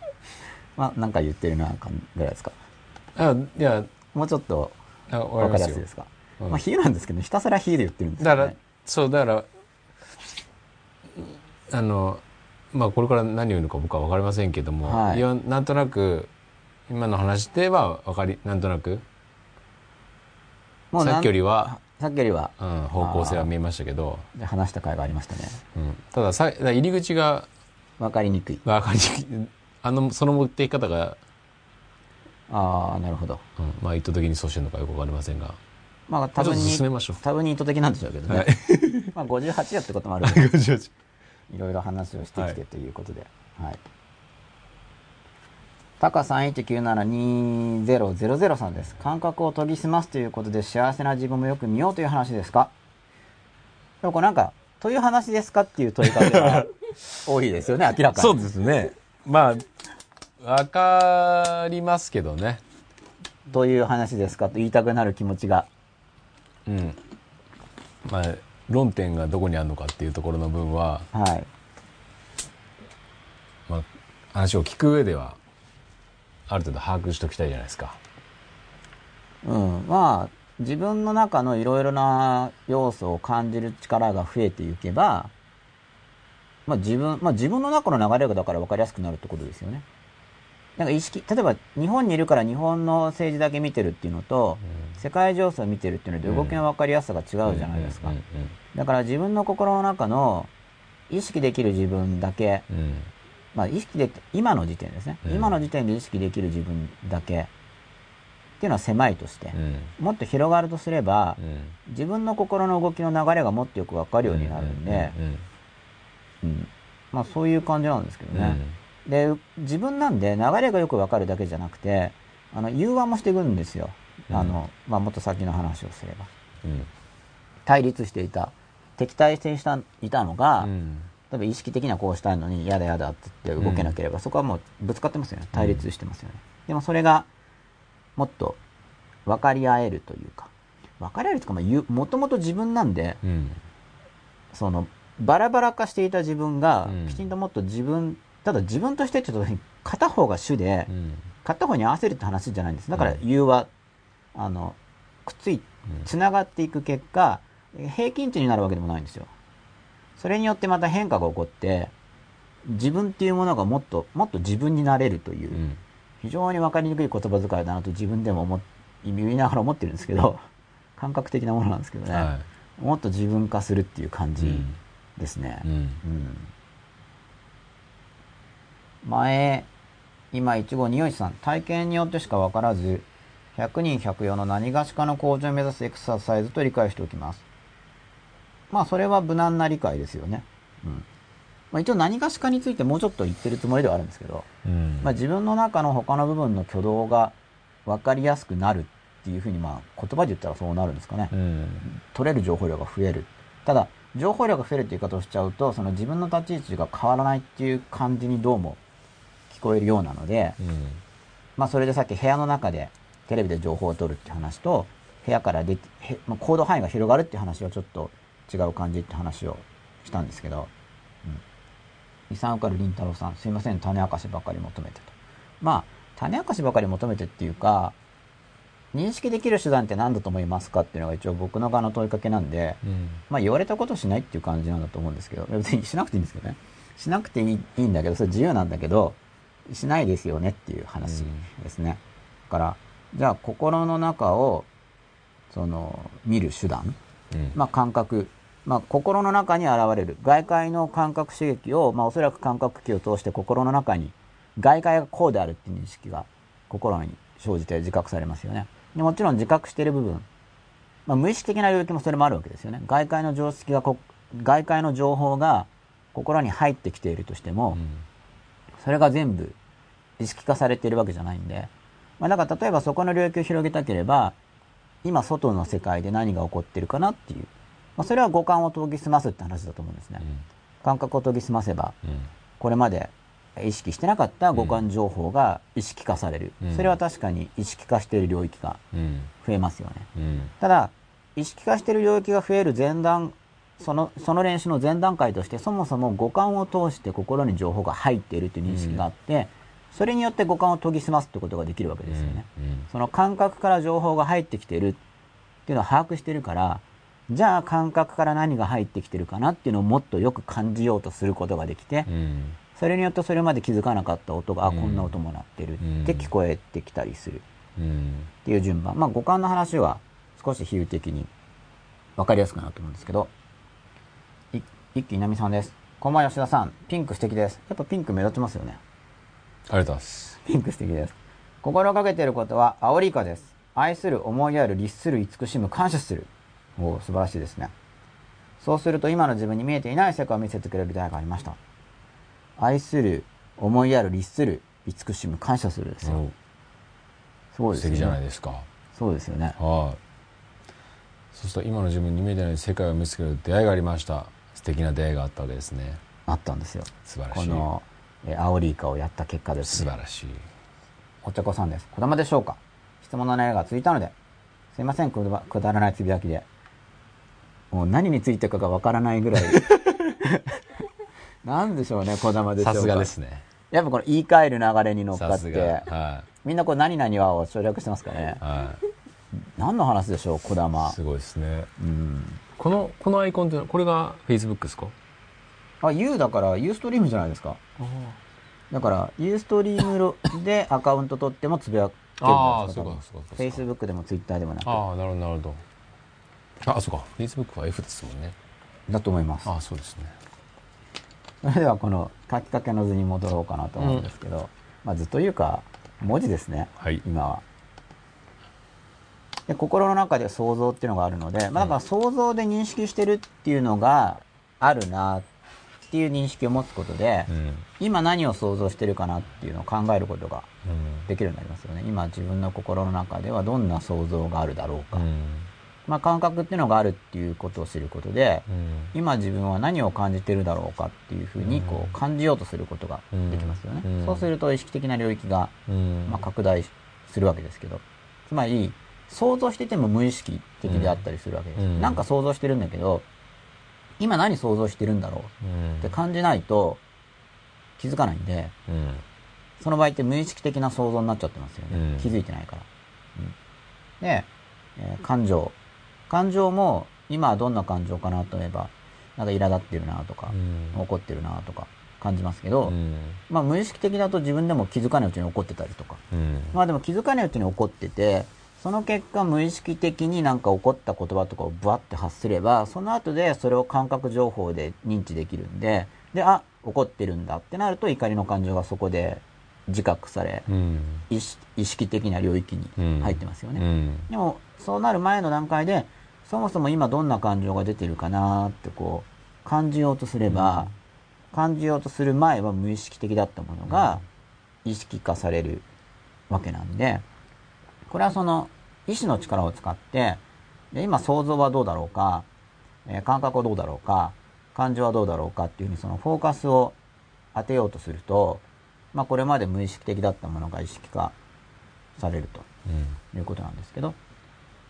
まあなんか言ってるな、感ぐらいですか？あいやもうちょっとあわかりやすいですか？うんまあ比喩なんですけど、ひたすら比喩で言ってるんですよね。だからそうだからあのまあこれから何を言うのか僕は分かりませんけども、はいいやなんとなく今の話では分かりなんとなくさっきよりは、さっきよりは、うん、方向性は見えましたけど、話した回がありましたね。うん、たださ入り口がわかりにくい。分かりにくいあのその持っていき方が、ああ、なるほど。うん、まあ意図的にそうしてるのかよく分かりませんがまあ多分に、ましょう多分に意図的なんでしょうけどね。はい まあ58やってこともあるんで、いろいろ話をしてきてということで。はい。タカ31972000さんです。感覚を研ぎ澄ますということで幸せな自分もよく見ようという話ですか？でもこれなんか、という話ですかっていう問いかけが 多いですよね、明らかに。そうですねまあ分かりますけどねという話ですかと言いたくなる気持ちが。うんまあ論点がどこにあるのかっていうところの分は、はい。まあ、話を聞く上ではある程度把握しておきたいじゃないですかうん。まあ、自分の中のいろいろな要素を感じる力が増えていけば、まあ自分、まあ自分の中の流れがだから分かりやすくなるってことですよね。なんか意識、例えば日本にいるから日本の政治だけ見てるっていうのと、世界情勢を見てるっていうので動きの分かりやすさが違うじゃないですかうん。うんだから自分の心の中の意識できる自分だけ、うんうんまあ意識で、今の時点ですね。うん。今の時点で意識できる自分だけ。っていうのは狭いとして、うん。もっと広がるとすれば、うん。自分の心の動きの流れがもっとよくわかるようになるんで、うん。うん。まあそういう感じなんですけどね。で、自分なんで流れがよくわかるだけじゃなくて、あの、融和もしていくんですよ。あの、まあもっと先の話をすれば。うん。対立していた、敵対していたのが、うん例えば意識的にはこうしたいのに嫌だ嫌だって言って動けなければ、そこはもうぶつかってますよね。対立してますよね、でもそれがもっと分かり合えるというか分かり合えるというかまあゆもともと自分なんでうん。そのバラバラ化していた自分がうん。きちんともっと自分ただ自分としてちょっと片方が主でうん。片方に合わせるって話じゃないんです。だからうん。融和あのくっついつながっていく結果平均値になるわけでもないんですよそれによってまた変化が起こって自分っていうものがもっともっと自分になれるという、うん。非常に分かりにくい言葉遣いだなと自分でも思っ言いながら思ってるんですけど 感覚的なものなんですけどね、はもっと自分化するっていう感じうん。ですね、いうん。うん。前今一号二四一さん。体験によってしか分からず100人100用の何がしかの向上を目指すエクササイズと理解しておきますまあそれは無難な理解ですよね、うん。まあ、一応何がしかについてもうちょっと言ってるつもりではあるんですけど、うん。まあ、自分の中の他の部分の挙動が分かりやすくなるっていうふうにまあ言葉で言ったらそうなるんですかね、うん。取れる情報量が増える。ただ情報量が増えるって言い方をしちゃうとその自分の立ち位置が変わらないっていう感じにどうも聞こえるようなので、うん。まあそれでさっき部屋の中でテレビで情報を取るって話と部屋から出てへ、まあ、行動範囲が広がるって話はちょっと違う感じって話をしたんですけど、うん、遺産受かるりんたろうさんすいません種明かしばかり求めてと。まあ種明かしばかり求めてっていうか認識できる手段って何だと思いますかっていうのが一応僕の側の問いかけなんで、うん。まあ言われたことしないっていう感じなんだと思うんですけど、別にしなくていいんですけどね。しなくていいいいんだけど、それ自由なんだけど、しないですよねっていう話ですね。だから、じゃあ心の中を、その、見る手段、うん。まあ感覚、まあ心の中に現れる。外界の感覚刺激を、まあおそらく感覚器を通して心の中に、外界がこうであるっていう認識が心に生じて自覚されますよね。でもちろん自覚している部分、まあ、無意識的な領域もそれもあるわけですよね。外界の常識がこ、外界の情報が心に入ってきているとしても、それが全部意識化されているわけじゃないんで、まあ、だから例えばそこの領域を広げたければ、今外の世界で何が起こってるかなっていう、まあ、それは五感を研ぎ澄ますって話だと思うんですね。感覚を研ぎ澄ませば、うん。これまで意識してなかった五感情報が意識化される。うん。それは確かに意識化している領域がうん。増えますよね。うん。ただ、意識化している領域が増える前段、その、その練習の前段階として、そもそも五感を通して心に情報が入っているという認識があって、それによって五感を研ぎ澄ますってことができるわけですよね。うん。その感覚から情報が入ってきているっていうのを把握しているから、じゃあ感覚から何が入ってきてるかなっていうのをもっとよく感じようとすることができて、うんそれによってそれまで気づかなかった音が、あ、うんこんな音も鳴ってるうんって聞こえてきたりする。うんっていう順番。まあ、五感の話は少し比喩的に分かりやすくなると思うんですけど、い一気稲美さんです。こんばんは吉田さん。ピンク素敵です。やっぱピンク目立ちますよね。ありがとうございますピンク素敵です。心がけていることは、アオリイカです。愛する、思いやる、律する、慈しむ、感謝する。おお素晴らしいですね。そうすると今の自分に見えていない世界を見せてくれる出会いがありました。愛する、思いやる、律する、慈しむ、感謝するですよ。おすごいですよね。素敵じゃないですかそうですよね。はいそうすると今の自分に見えてない世界を見つける出会いがありました素敵な出会いがあったわけですねあったんですよ。素晴らしいこの、えーアオリイカをやった結果ですね。素晴らしいお茶子さんです。こだまでしょうか？質問の内容がついたので、すいません、くだらないつぶやきで。もう何についてかがわからないぐらい。なんでしょうね、こだまでしょうか。さすがですねやっぱこの言い換える流れに乗っかってが、はみんなこう何々はを省略してますかねい。は何の話でしょう、こだまい。すごいですねうん。このこのアイコンってこれが Facebook ですか？あ、U だから U ストリームじゃないですか。だから、ユーストリームでアカウント取ってもつぶやけるんじゃああないですか。そうかそうかそうか Facebook でも Twitter でもなく。ああなるほどなるほどあそうか。Facebook は F ですもんね。だと思います。ああそうですね。それではこの書きかけの図に戻ろうかなと思うんですけど、まあ図というか文字ですね、はい。今は。で心の中で想像っていうのがあるので、まあ、だから想像で認識してるっていうのがあるなっていう認識を持つことで、うん。今何を想像してるかなっていうのを考えることがうん。できるようになりますよね。今自分の心の中ではどんな想像があるだろうか。うんまあ感覚っていうのがあるっていうことを知ることで、うん。今自分は何を感じてるだろうかっていうふうにこう感じようとすることができますよね。うん。そうすると意識的な領域がうん。まあ拡大するわけですけど、つまり想像してても無意識的であったりするわけです。うん。なんか想像してるんだけど、今何想像してるんだろううん。って感じないと気づかないんで、うん。その場合って無意識的な想像になっちゃってますよね。うん。気づいてないから。うん。で、えー感情。感情も、今はどんな感情かなと思えば、なんか苛立ってるなとか、うん。怒ってるなとか感じますけど、うん。まあ無意識的だと自分でも気づかないうちに怒ってたりとか。うん。まあでも気づかないうちに怒ってて、その結果無意識的になんか怒った言葉とかをブワって発すれば、その後でそれを感覚情報で認知できるんで、で、あ、怒ってるんだってなると怒りの感情がそこで自覚され、うん。意識的な領域に入ってますよね。うん。でも、そうなる前の段階で、そもそも今どんな感情が出てるかなってこう、感じようとすれば、感じようとする前は無意識的だったものが、意識化されるわけなんで、これはその、意志の力を使って、で今想像はどうだろうか、えー感覚はどうだろうか、感情はどうだろうかっていうふうにそのフォーカスを当てようとすると、まあこれまで無意識的だったものが意識化されると。うんいうことなんですけど、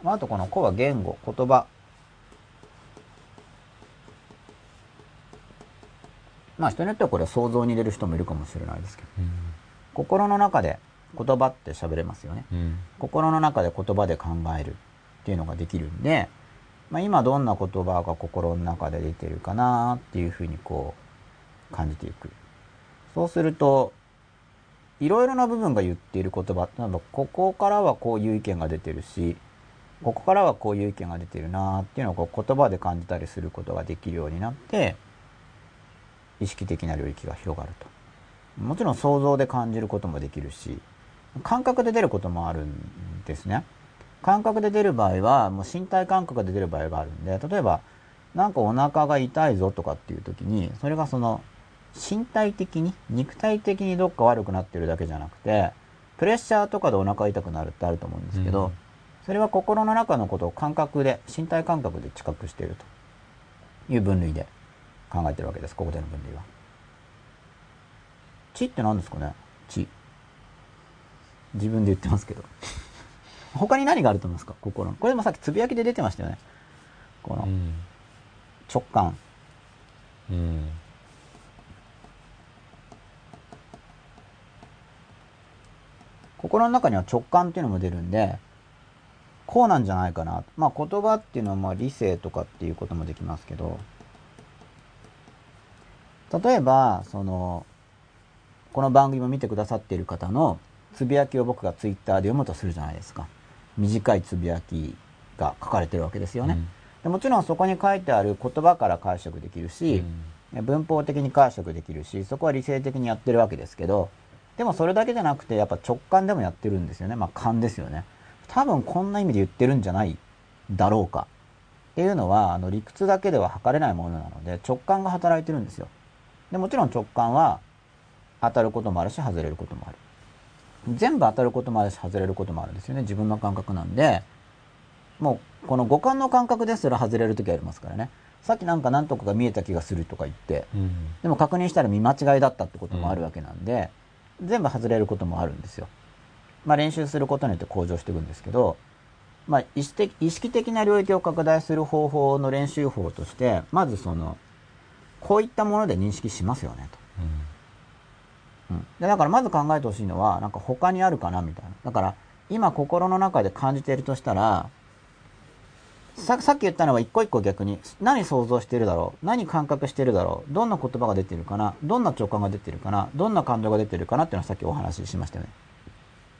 まあ、あとこの個は言語、言葉。まあ人によってはこれは想像に入れる人もいるかもしれないですけど、心の中で言葉って喋れますよね。うん心の中で言葉で考えるっていうのができるんで、まあ、今どんな言葉が心の中で出てるかなっていうふうにこう感じていく。そうすると、いろいろな部分が言っている言葉、例えばここからはこういう意見が出てるし、ここからはこういう意見が出てるなっていうのをこう言葉で感じたりすることができるようになって、意識的な領域が広がると。もちろん想像で感じることもできるし、感覚で出ることもあるんですね。感覚で出る場合は、もう身体感覚で出る場合があるんで、例えば、なんかお腹が痛いぞとかっていう時に、それがその、身体的に、肉体的にどっか悪くなってるだけじゃなくて、プレッシャーとかでお腹痛くなるってあると思うんですけど、うんそれは心の中のことを感覚で、身体感覚で知覚しているという分類で考えてるわけです、ここでの分類は。知って何ですかね？知。自分で言ってますけど。他に何があると思いますか？心の。これもさっきつぶやきで出てましたよね。このうん直感。うん心の中には直感っていうのも出るんで、こうなんじゃないかな。まあ言葉っていうのはまあ理性とかっていうこともできますけど、例えば、その、この番組を見てくださっている方のつぶやきを僕がツイッターで読むとするじゃないですか。短いつぶやきが書かれてるわけですよね。でもちろんそこに書いてある言葉から解釈できるし、文法的に解釈できるし、そこは理性的にやってるわけですけど、でもそれだけじゃなくて、やっぱ直感でもやってるんですよね。まあ勘ですよね。多分こんな意味で言ってるんじゃないだろうか。っていうのは、あの理屈だけでは測れないものなので、直感が働いてるんですよ。でもちろん直感は当たることもあるし、外れることもある。全部当たることもあるし、外れることもあるんですよね。自分の感覚なんで、もうこの五感の感覚ですら外れる時ありますからね。さっきなんか何とかが見えた気がするとか言って、うんでも確認したら見間違いだったってこともあるわけなんで、全部外れることもあるんですよ。まあ練習することによって向上していくんですけど、まあ意識的意識的な領域を拡大する方法の練習法として、まずその、こういったもので認識しますよねと。うん、でだからまず考えてほしいのは、なんか他にあるかなみたいな。だから、今心の中で感じているとしたら、ささっき言ったのは一個一個逆に、何想像してるだろう何感覚してるだろうどんな言葉が出てるかなどんな直感が出てるかなどんな感情が出てるかなっていうのはさっきお話ししましたよね。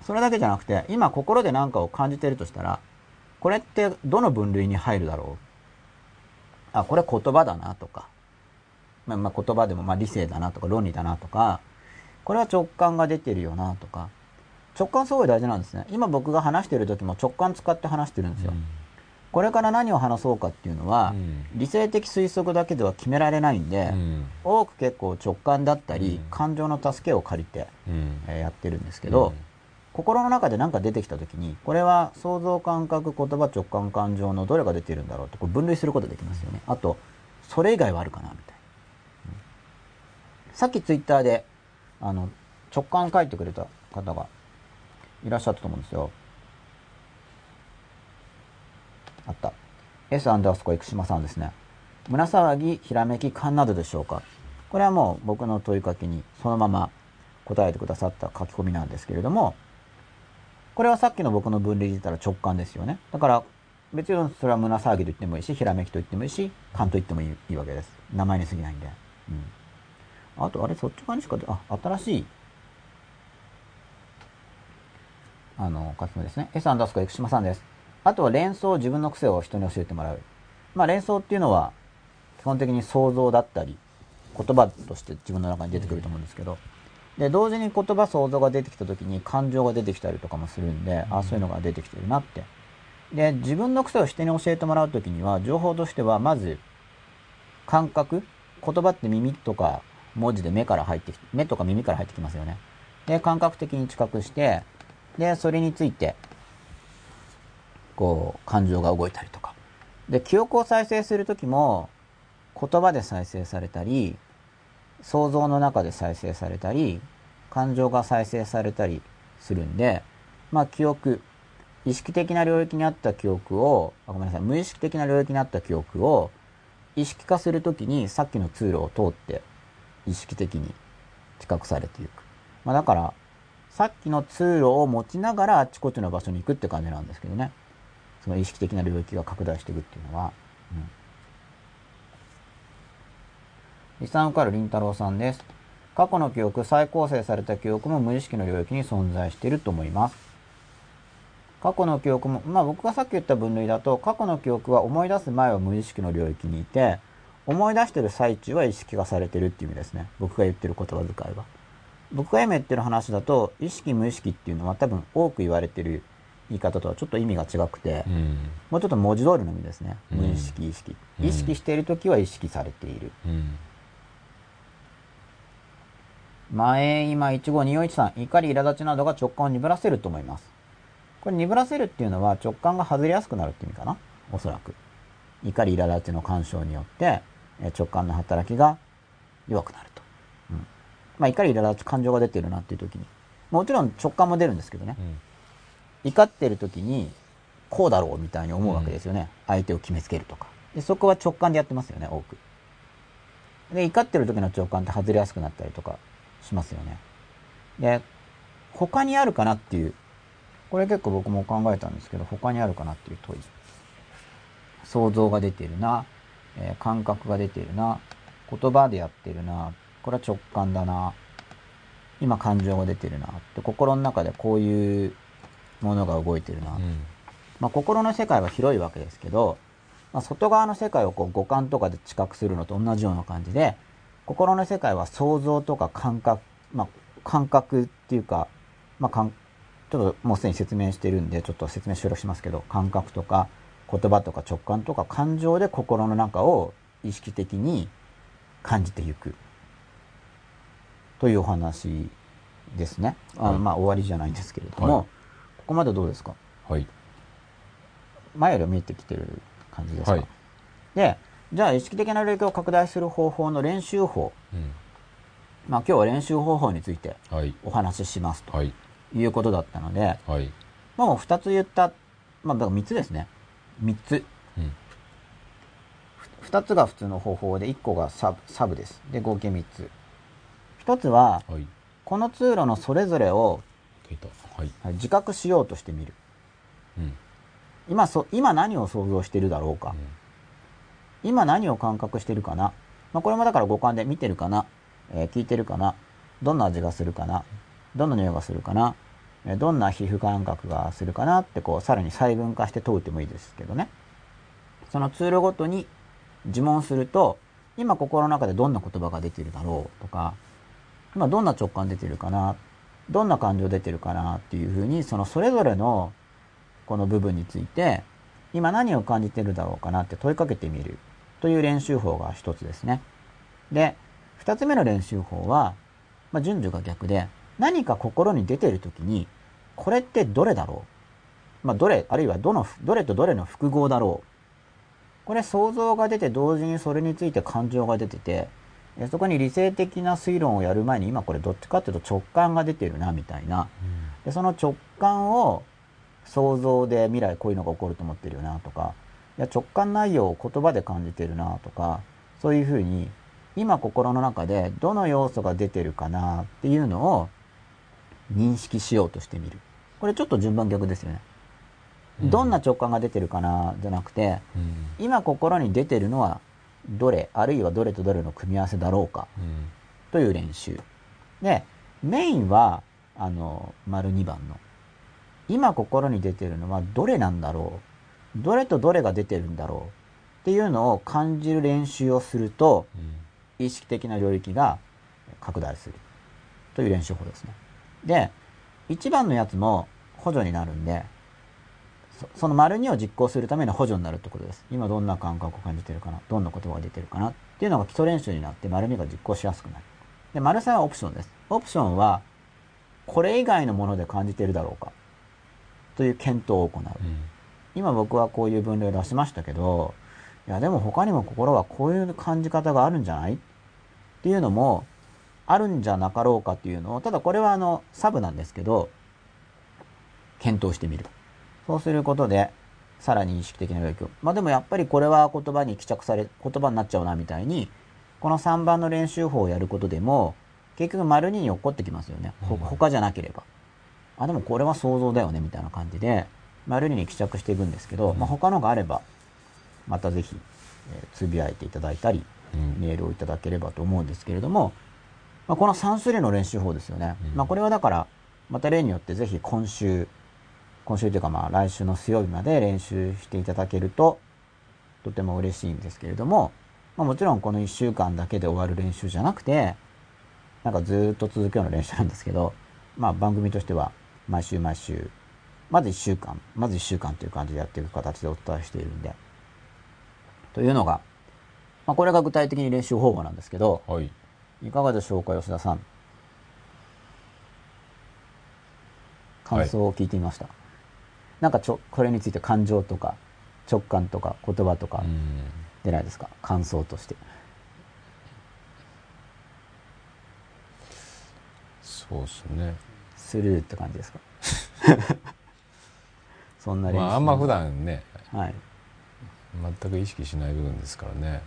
それだけじゃなくて、今心で何かを感じてるとしたら、これってどの分類に入るだろう？あ、これ言葉だなとか、まあ、まあ言葉でもまあ理性だなとか論理だなとか、これは直感が出てるよなとか、直感すごい大事なんですね。今僕が話してる時も直感使って話してるんですよ。これから何を話そうかっていうのは、うん。理性的推測だけでは決められないんで、うん。多く結構直感だったり、うん。感情の助けを借りて、うん。えーやってるんですけど、うん心の中で何か出てきた時に、これは想像感覚、言葉、直感、感情のどれが出てるんだろうってこれ分類することできますよね。あと、それ以外はあるかなみたいな。さっきツイッターで、あの、直感書いてくれた方がいらっしゃったと思うんですよ。あった。S アンダースコア生島さんですね。胸騒ぎ、ひらめき、勘などでしょうか？これはもう僕の問いかけにそのまま答えてくださった書き込みなんですけれども、これはさっきの僕の分類で言ったら直感ですよね。だから、別にそれは胸騒ぎと言ってもいいし、ひらめきと言ってもいいし、勘と言ってもいいいいわけです。名前に過ぎないんで。うん。あと、あれ、そっち側にしか、あ、新しい、あの、書き込みですね。S アンダースコ生島さんです。あとは連想、自分の癖を人に教えてもらう。まあ連想っていうのは、基本的に想像だったり、言葉として自分の中に出てくると思うんですけど、で、同時に言葉、想像が出てきた時に感情が出てきたりとかもするんで、あ、そういうのが出てきてるなって。で、自分の癖を人に教えてもらう時には、情報としては、まず、感覚言葉って耳とか文字で目から入ってきて、目とか耳から入ってきますよね。で、感覚的に知覚して、で、それについて、こう、感情が動いたりとか。で、記憶を再生するときも、言葉で再生されたり、想像の中で再生されたり、感情が再生されたりするんで、まあ記憶、意識的な領域にあった記憶を、あごめんなさい、無意識的な領域にあった記憶を意識化するときにさっきの通路を通って意識的に知覚されていく。まあだから、さっきの通路を持ちながらあちこちの場所に行くって感じなんですけどね。その意識的な領域が拡大していくっていうのは。うん。リサンからりんたろうさんです。過去の記憶、再構成された記憶も無意識の領域に存在していると思います。過去の記憶も、まあ僕がさっき言った分類だと、過去の記憶は思い出す前は無意識の領域にいて、思い出してる最中は意識化されてるっていう意味ですね。僕が言ってる言葉遣いは。僕が今言ってる話だと、意識無意識っていうのは多分多く言われてる言い方とはちょっと意味が違くて、うんもうちょっと文字通りの意味ですね。うん無意識、意識。うん意識しているときは意識されている。うん前今15241さん、怒り、苛立ちなどが直感を鈍らせると思います。これ鈍らせるっていうのは直感が外れやすくなるって意味かなおそらく。怒り、苛立ちの干渉によって、えー直感の働きが弱くなると。うん。まあ怒り、苛立ち、感情が出てるなっていう時に。もちろん直感も出るんですけどね。怒ってる時に、こうだろうみたいに思うわけですよね。相手を決めつけるとか。で、そこは直感でやってますよね、多く。で、怒ってる時の直感って外れやすくなったりとかしますよね。で、他にあるかなっていう、これ結構僕も考えたんですけど、他にあるかなっていう問い。想像が出てるな、えー感覚が出てるな、言葉でやってるな、これは直感だな、今感情が出てるなって、心の中でこういうものが動いてるな、うんまあ、心の世界は広いわけですけど、まあ、外側の世界をこう五感とかで知覚するのと同じような感じで、心の世界は想像とか感覚、まあ、感覚っていうか、まあ、かんちょっともうすでに説明してるんで、ちょっと説明省略しますけど、感覚とか言葉とか直感とか感情で心の中を意識的に感じていく。というお話ですね。はい。まあ終わりじゃないんですけれども、はい。ここまでどうですか？はい。前よりは見えてきてる感じですか、はい。で、じゃあ意識的な領域を拡大する方法の練習法。うんまあ今日は練習方法についてはいお話ししますとはいいうことだったので、はいまあもう二つ言った、まあだから三つですね。三つ。うん二つが普通の方法で一個がサブサブです。で、合計三つ。一つは、はいこの通路のそれぞれを自覚しようとしてみる。うん今そ、今何を想像しているだろうか。今何を感覚してるかな、まあ、これもだから五感で見てるかな、えー聞いてるかな？どんな味がするかな？どんな匂いがするかな、えーどんな皮膚感覚がするかな？ってこうさらに細分化して問うてもいいですけどね。そのツールごとに自問すると今心の中でどんな言葉が出てるだろうとか今どんな直感出てるかな？どんな感情出てるかな？っていうふうにそのそれぞれのこの部分について今何を感じてるだろうかなって問いかけてみる。という練習法が一つですね。で、二つ目の練習法は、まあ、順序が逆で、何か心に出てるときに、これってどれだろう？まあ、どれ、あるいはどの、どれとどれの複合だろう？これ想像が出て同時にそれについて感情が出てて、えそこに理性的な推論をやる前に今これどっちかっていうと直感が出てるなみたいな。で、その直感を想像で未来こういうのが起こると思ってるよなとか、いや直感内容を言葉で感じてるなとか、そういうふうに今心の中でどの要素が出てるかなっていうのを認識しようとしてみる。これちょっと順番逆ですよね。どんな直感が出てるかなじゃなくて、うん今心に出てるのはどれ、あるいはどれとどれの組み合わせだろうかうんという練習。で、メインは、あの、丸2番の。今心に出てるのはどれなんだろうどれとどれが出てるんだろうっていうのを感じる練習をすると、うん意識的な領域が拡大するという練習法ですね。で、1番のやつも補助になるんで、そその丸2を実行するための補助になるってことです。今どんな感覚を感じてるかなどんな言葉が出てるかなっていうのが基礎練習になって丸2が実行しやすくなる。で、丸3はオプションです。オプションは、これ以外のもので感じてるだろうかという検討を行う。うん今僕はこういう分類を出しましたけど、いやでも他にも心はこういう感じ方があるんじゃないっていうのもあるんじゃなかろうかっていうのを、ただこれはあのサブなんですけど、検討してみる。そうすることで、さらに意識的な影響。まあでもやっぱりこれは言葉に帰着され、言葉になっちゃうなみたいに、この3番の練習法をやることでも、結局丸2に起こってきますよね。他じゃなければ。あ、でもこれは想像だよねみたいな感じで、丸2に帰着していくんですけど、うん。まあ他のがあれば、またぜひ、えーつぶやいていただいたり、うん。メールをいただければと思うんですけれども、まあ、この3種類の練習法ですよね。うん。まあ、これはだから、また例によってぜひ今週、今週というかまあ来週の水曜日まで練習していただけると、とても嬉しいんですけれども、まあ、もちろんこの1週間だけで終わる練習じゃなくて、なんかずーっと続くような練習なんですけど、まあ番組としては毎週毎週、まず1週間、まず1週間という感じでやっていく形でお伝えしているんで、というのが、まあこれが具体的に練習方法なんですけど、はい。いかがでしょうか、吉田さん。感想を聞いてみました。なんかちょ、これについて感情とか、直感とか、言葉とかうん。出ないですか？感想として。そうですね。スルーって感じですか？そんな練習。まああんま普段ねはい。全く意識しない部分ですからね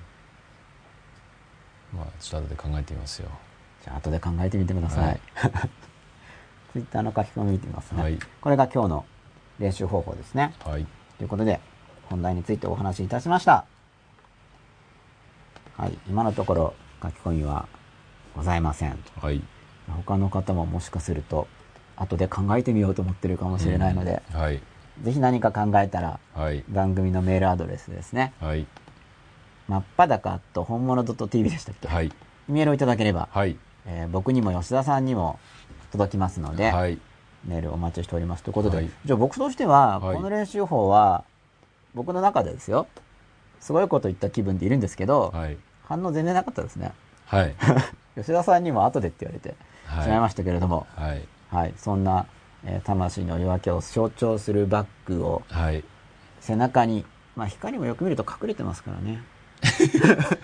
まあちょっと後で考えてみますよじゃあ後で考えてみてください。はい ツイッターの書き込み見てみますね。はいこれが今日の練習方法ですね。はいということで、本題についてお話しいたしました。はい、今のところ書き込みはございません。はい他の方ももしかすると、後で考えてみようと思ってるかもしれないので、うんはいぜひ何か考えたら、はい。番組のメールアドレスですね。はい。真っ裸と本物 .tv でしたっけ、はい。メールをいただければ、はい。えー僕にも吉田さんにも届きますので、はい。メールお待ちしております。ということで、はい。じゃあ僕としては、はい。この練習法は、僕の中でですよ、すごいこと言った気分でいるんですけど、はい。反応全然なかったですね。はい。吉田さんにも後でって言われてはいしまいましたけれども、はい。はい、そんな、えー魂の夜明けを象徴するバッグをはい背中に、まあ光もよく見ると隠れてますからね。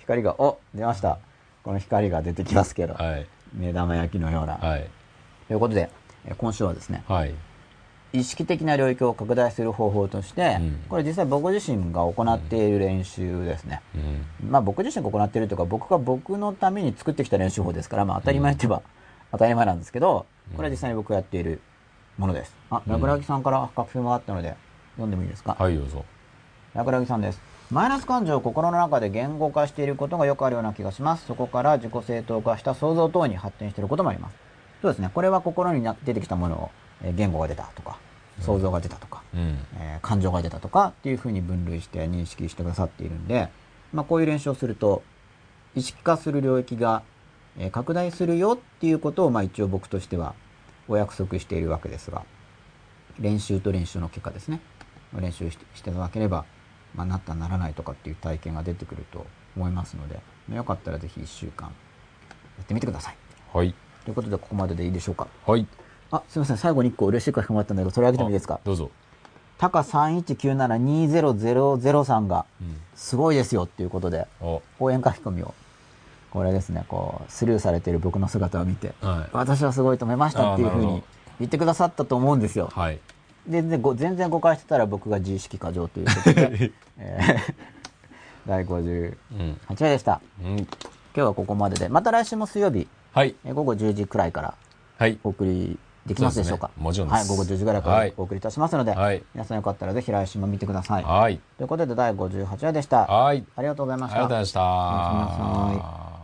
光が、お出ました。この光が出てきますけど、はい目玉焼きのような。はいということで、えー今週はですね、はい意識的な領域を拡大する方法として、うんこれ実際僕自身が行っている練習ですね。うんまあ僕自身が行っているというか、僕が僕のために作ってきた練習法ですから、まあ当たり前といえば当たり前なんですけど、これは実際に僕がやっているものです。あ、ラグラギさんから書き込みがあったので、読んでもいいですか？はいどうぞラグラギさんです。マイナス感情を心の中で言語化していることがよくあるような気がします。そこから自己正当化した想像等に発展していることもあります。そうですね。これは心にな出てきたものを、えー言語が出たとか、想像が出たとか、うんえー感情が出たとかっていうふうに分類して認識してくださっているんで、まあこういう練習をすると、意識化する領域が、えー拡大するよっていうことを、まあ一応僕としてはお約束しているわけですが、練習と練習の結果ですね。練習してしていただければ、まあなったならないとかっていう体験が出てくると思いますので、まあよかったらぜひ1週間やってみてください。はいということでここまででいいでしょうか？はいあ、すいません。最後に1個嬉しい書き込みがあったんだけど、取り上げてもいいですか？あどうぞタカ31972000さんが、うんすごいですよっていうことで、お応援書き込みを、これですね、こう、スルーされている僕の姿を見て、はい。私はすごいと思いましたっていうふうに言ってくださったと思うんですよ。はい。全然ご、全然誤解してたら僕が自意識過剰ということで、えー 第58うん。話でした。うん。今日はここまでで、また来週も水曜日、はい。えー午後10時くらいからはい。お送りできますでしょうか？そうですね。もちろんです。はい、午後10時ぐらいからはい。お送りいたしますので、はい。皆さんよかったらぜひ来週も見てください。はい。ということで第58話でした。はい。ありがとうございました。ありがとうございました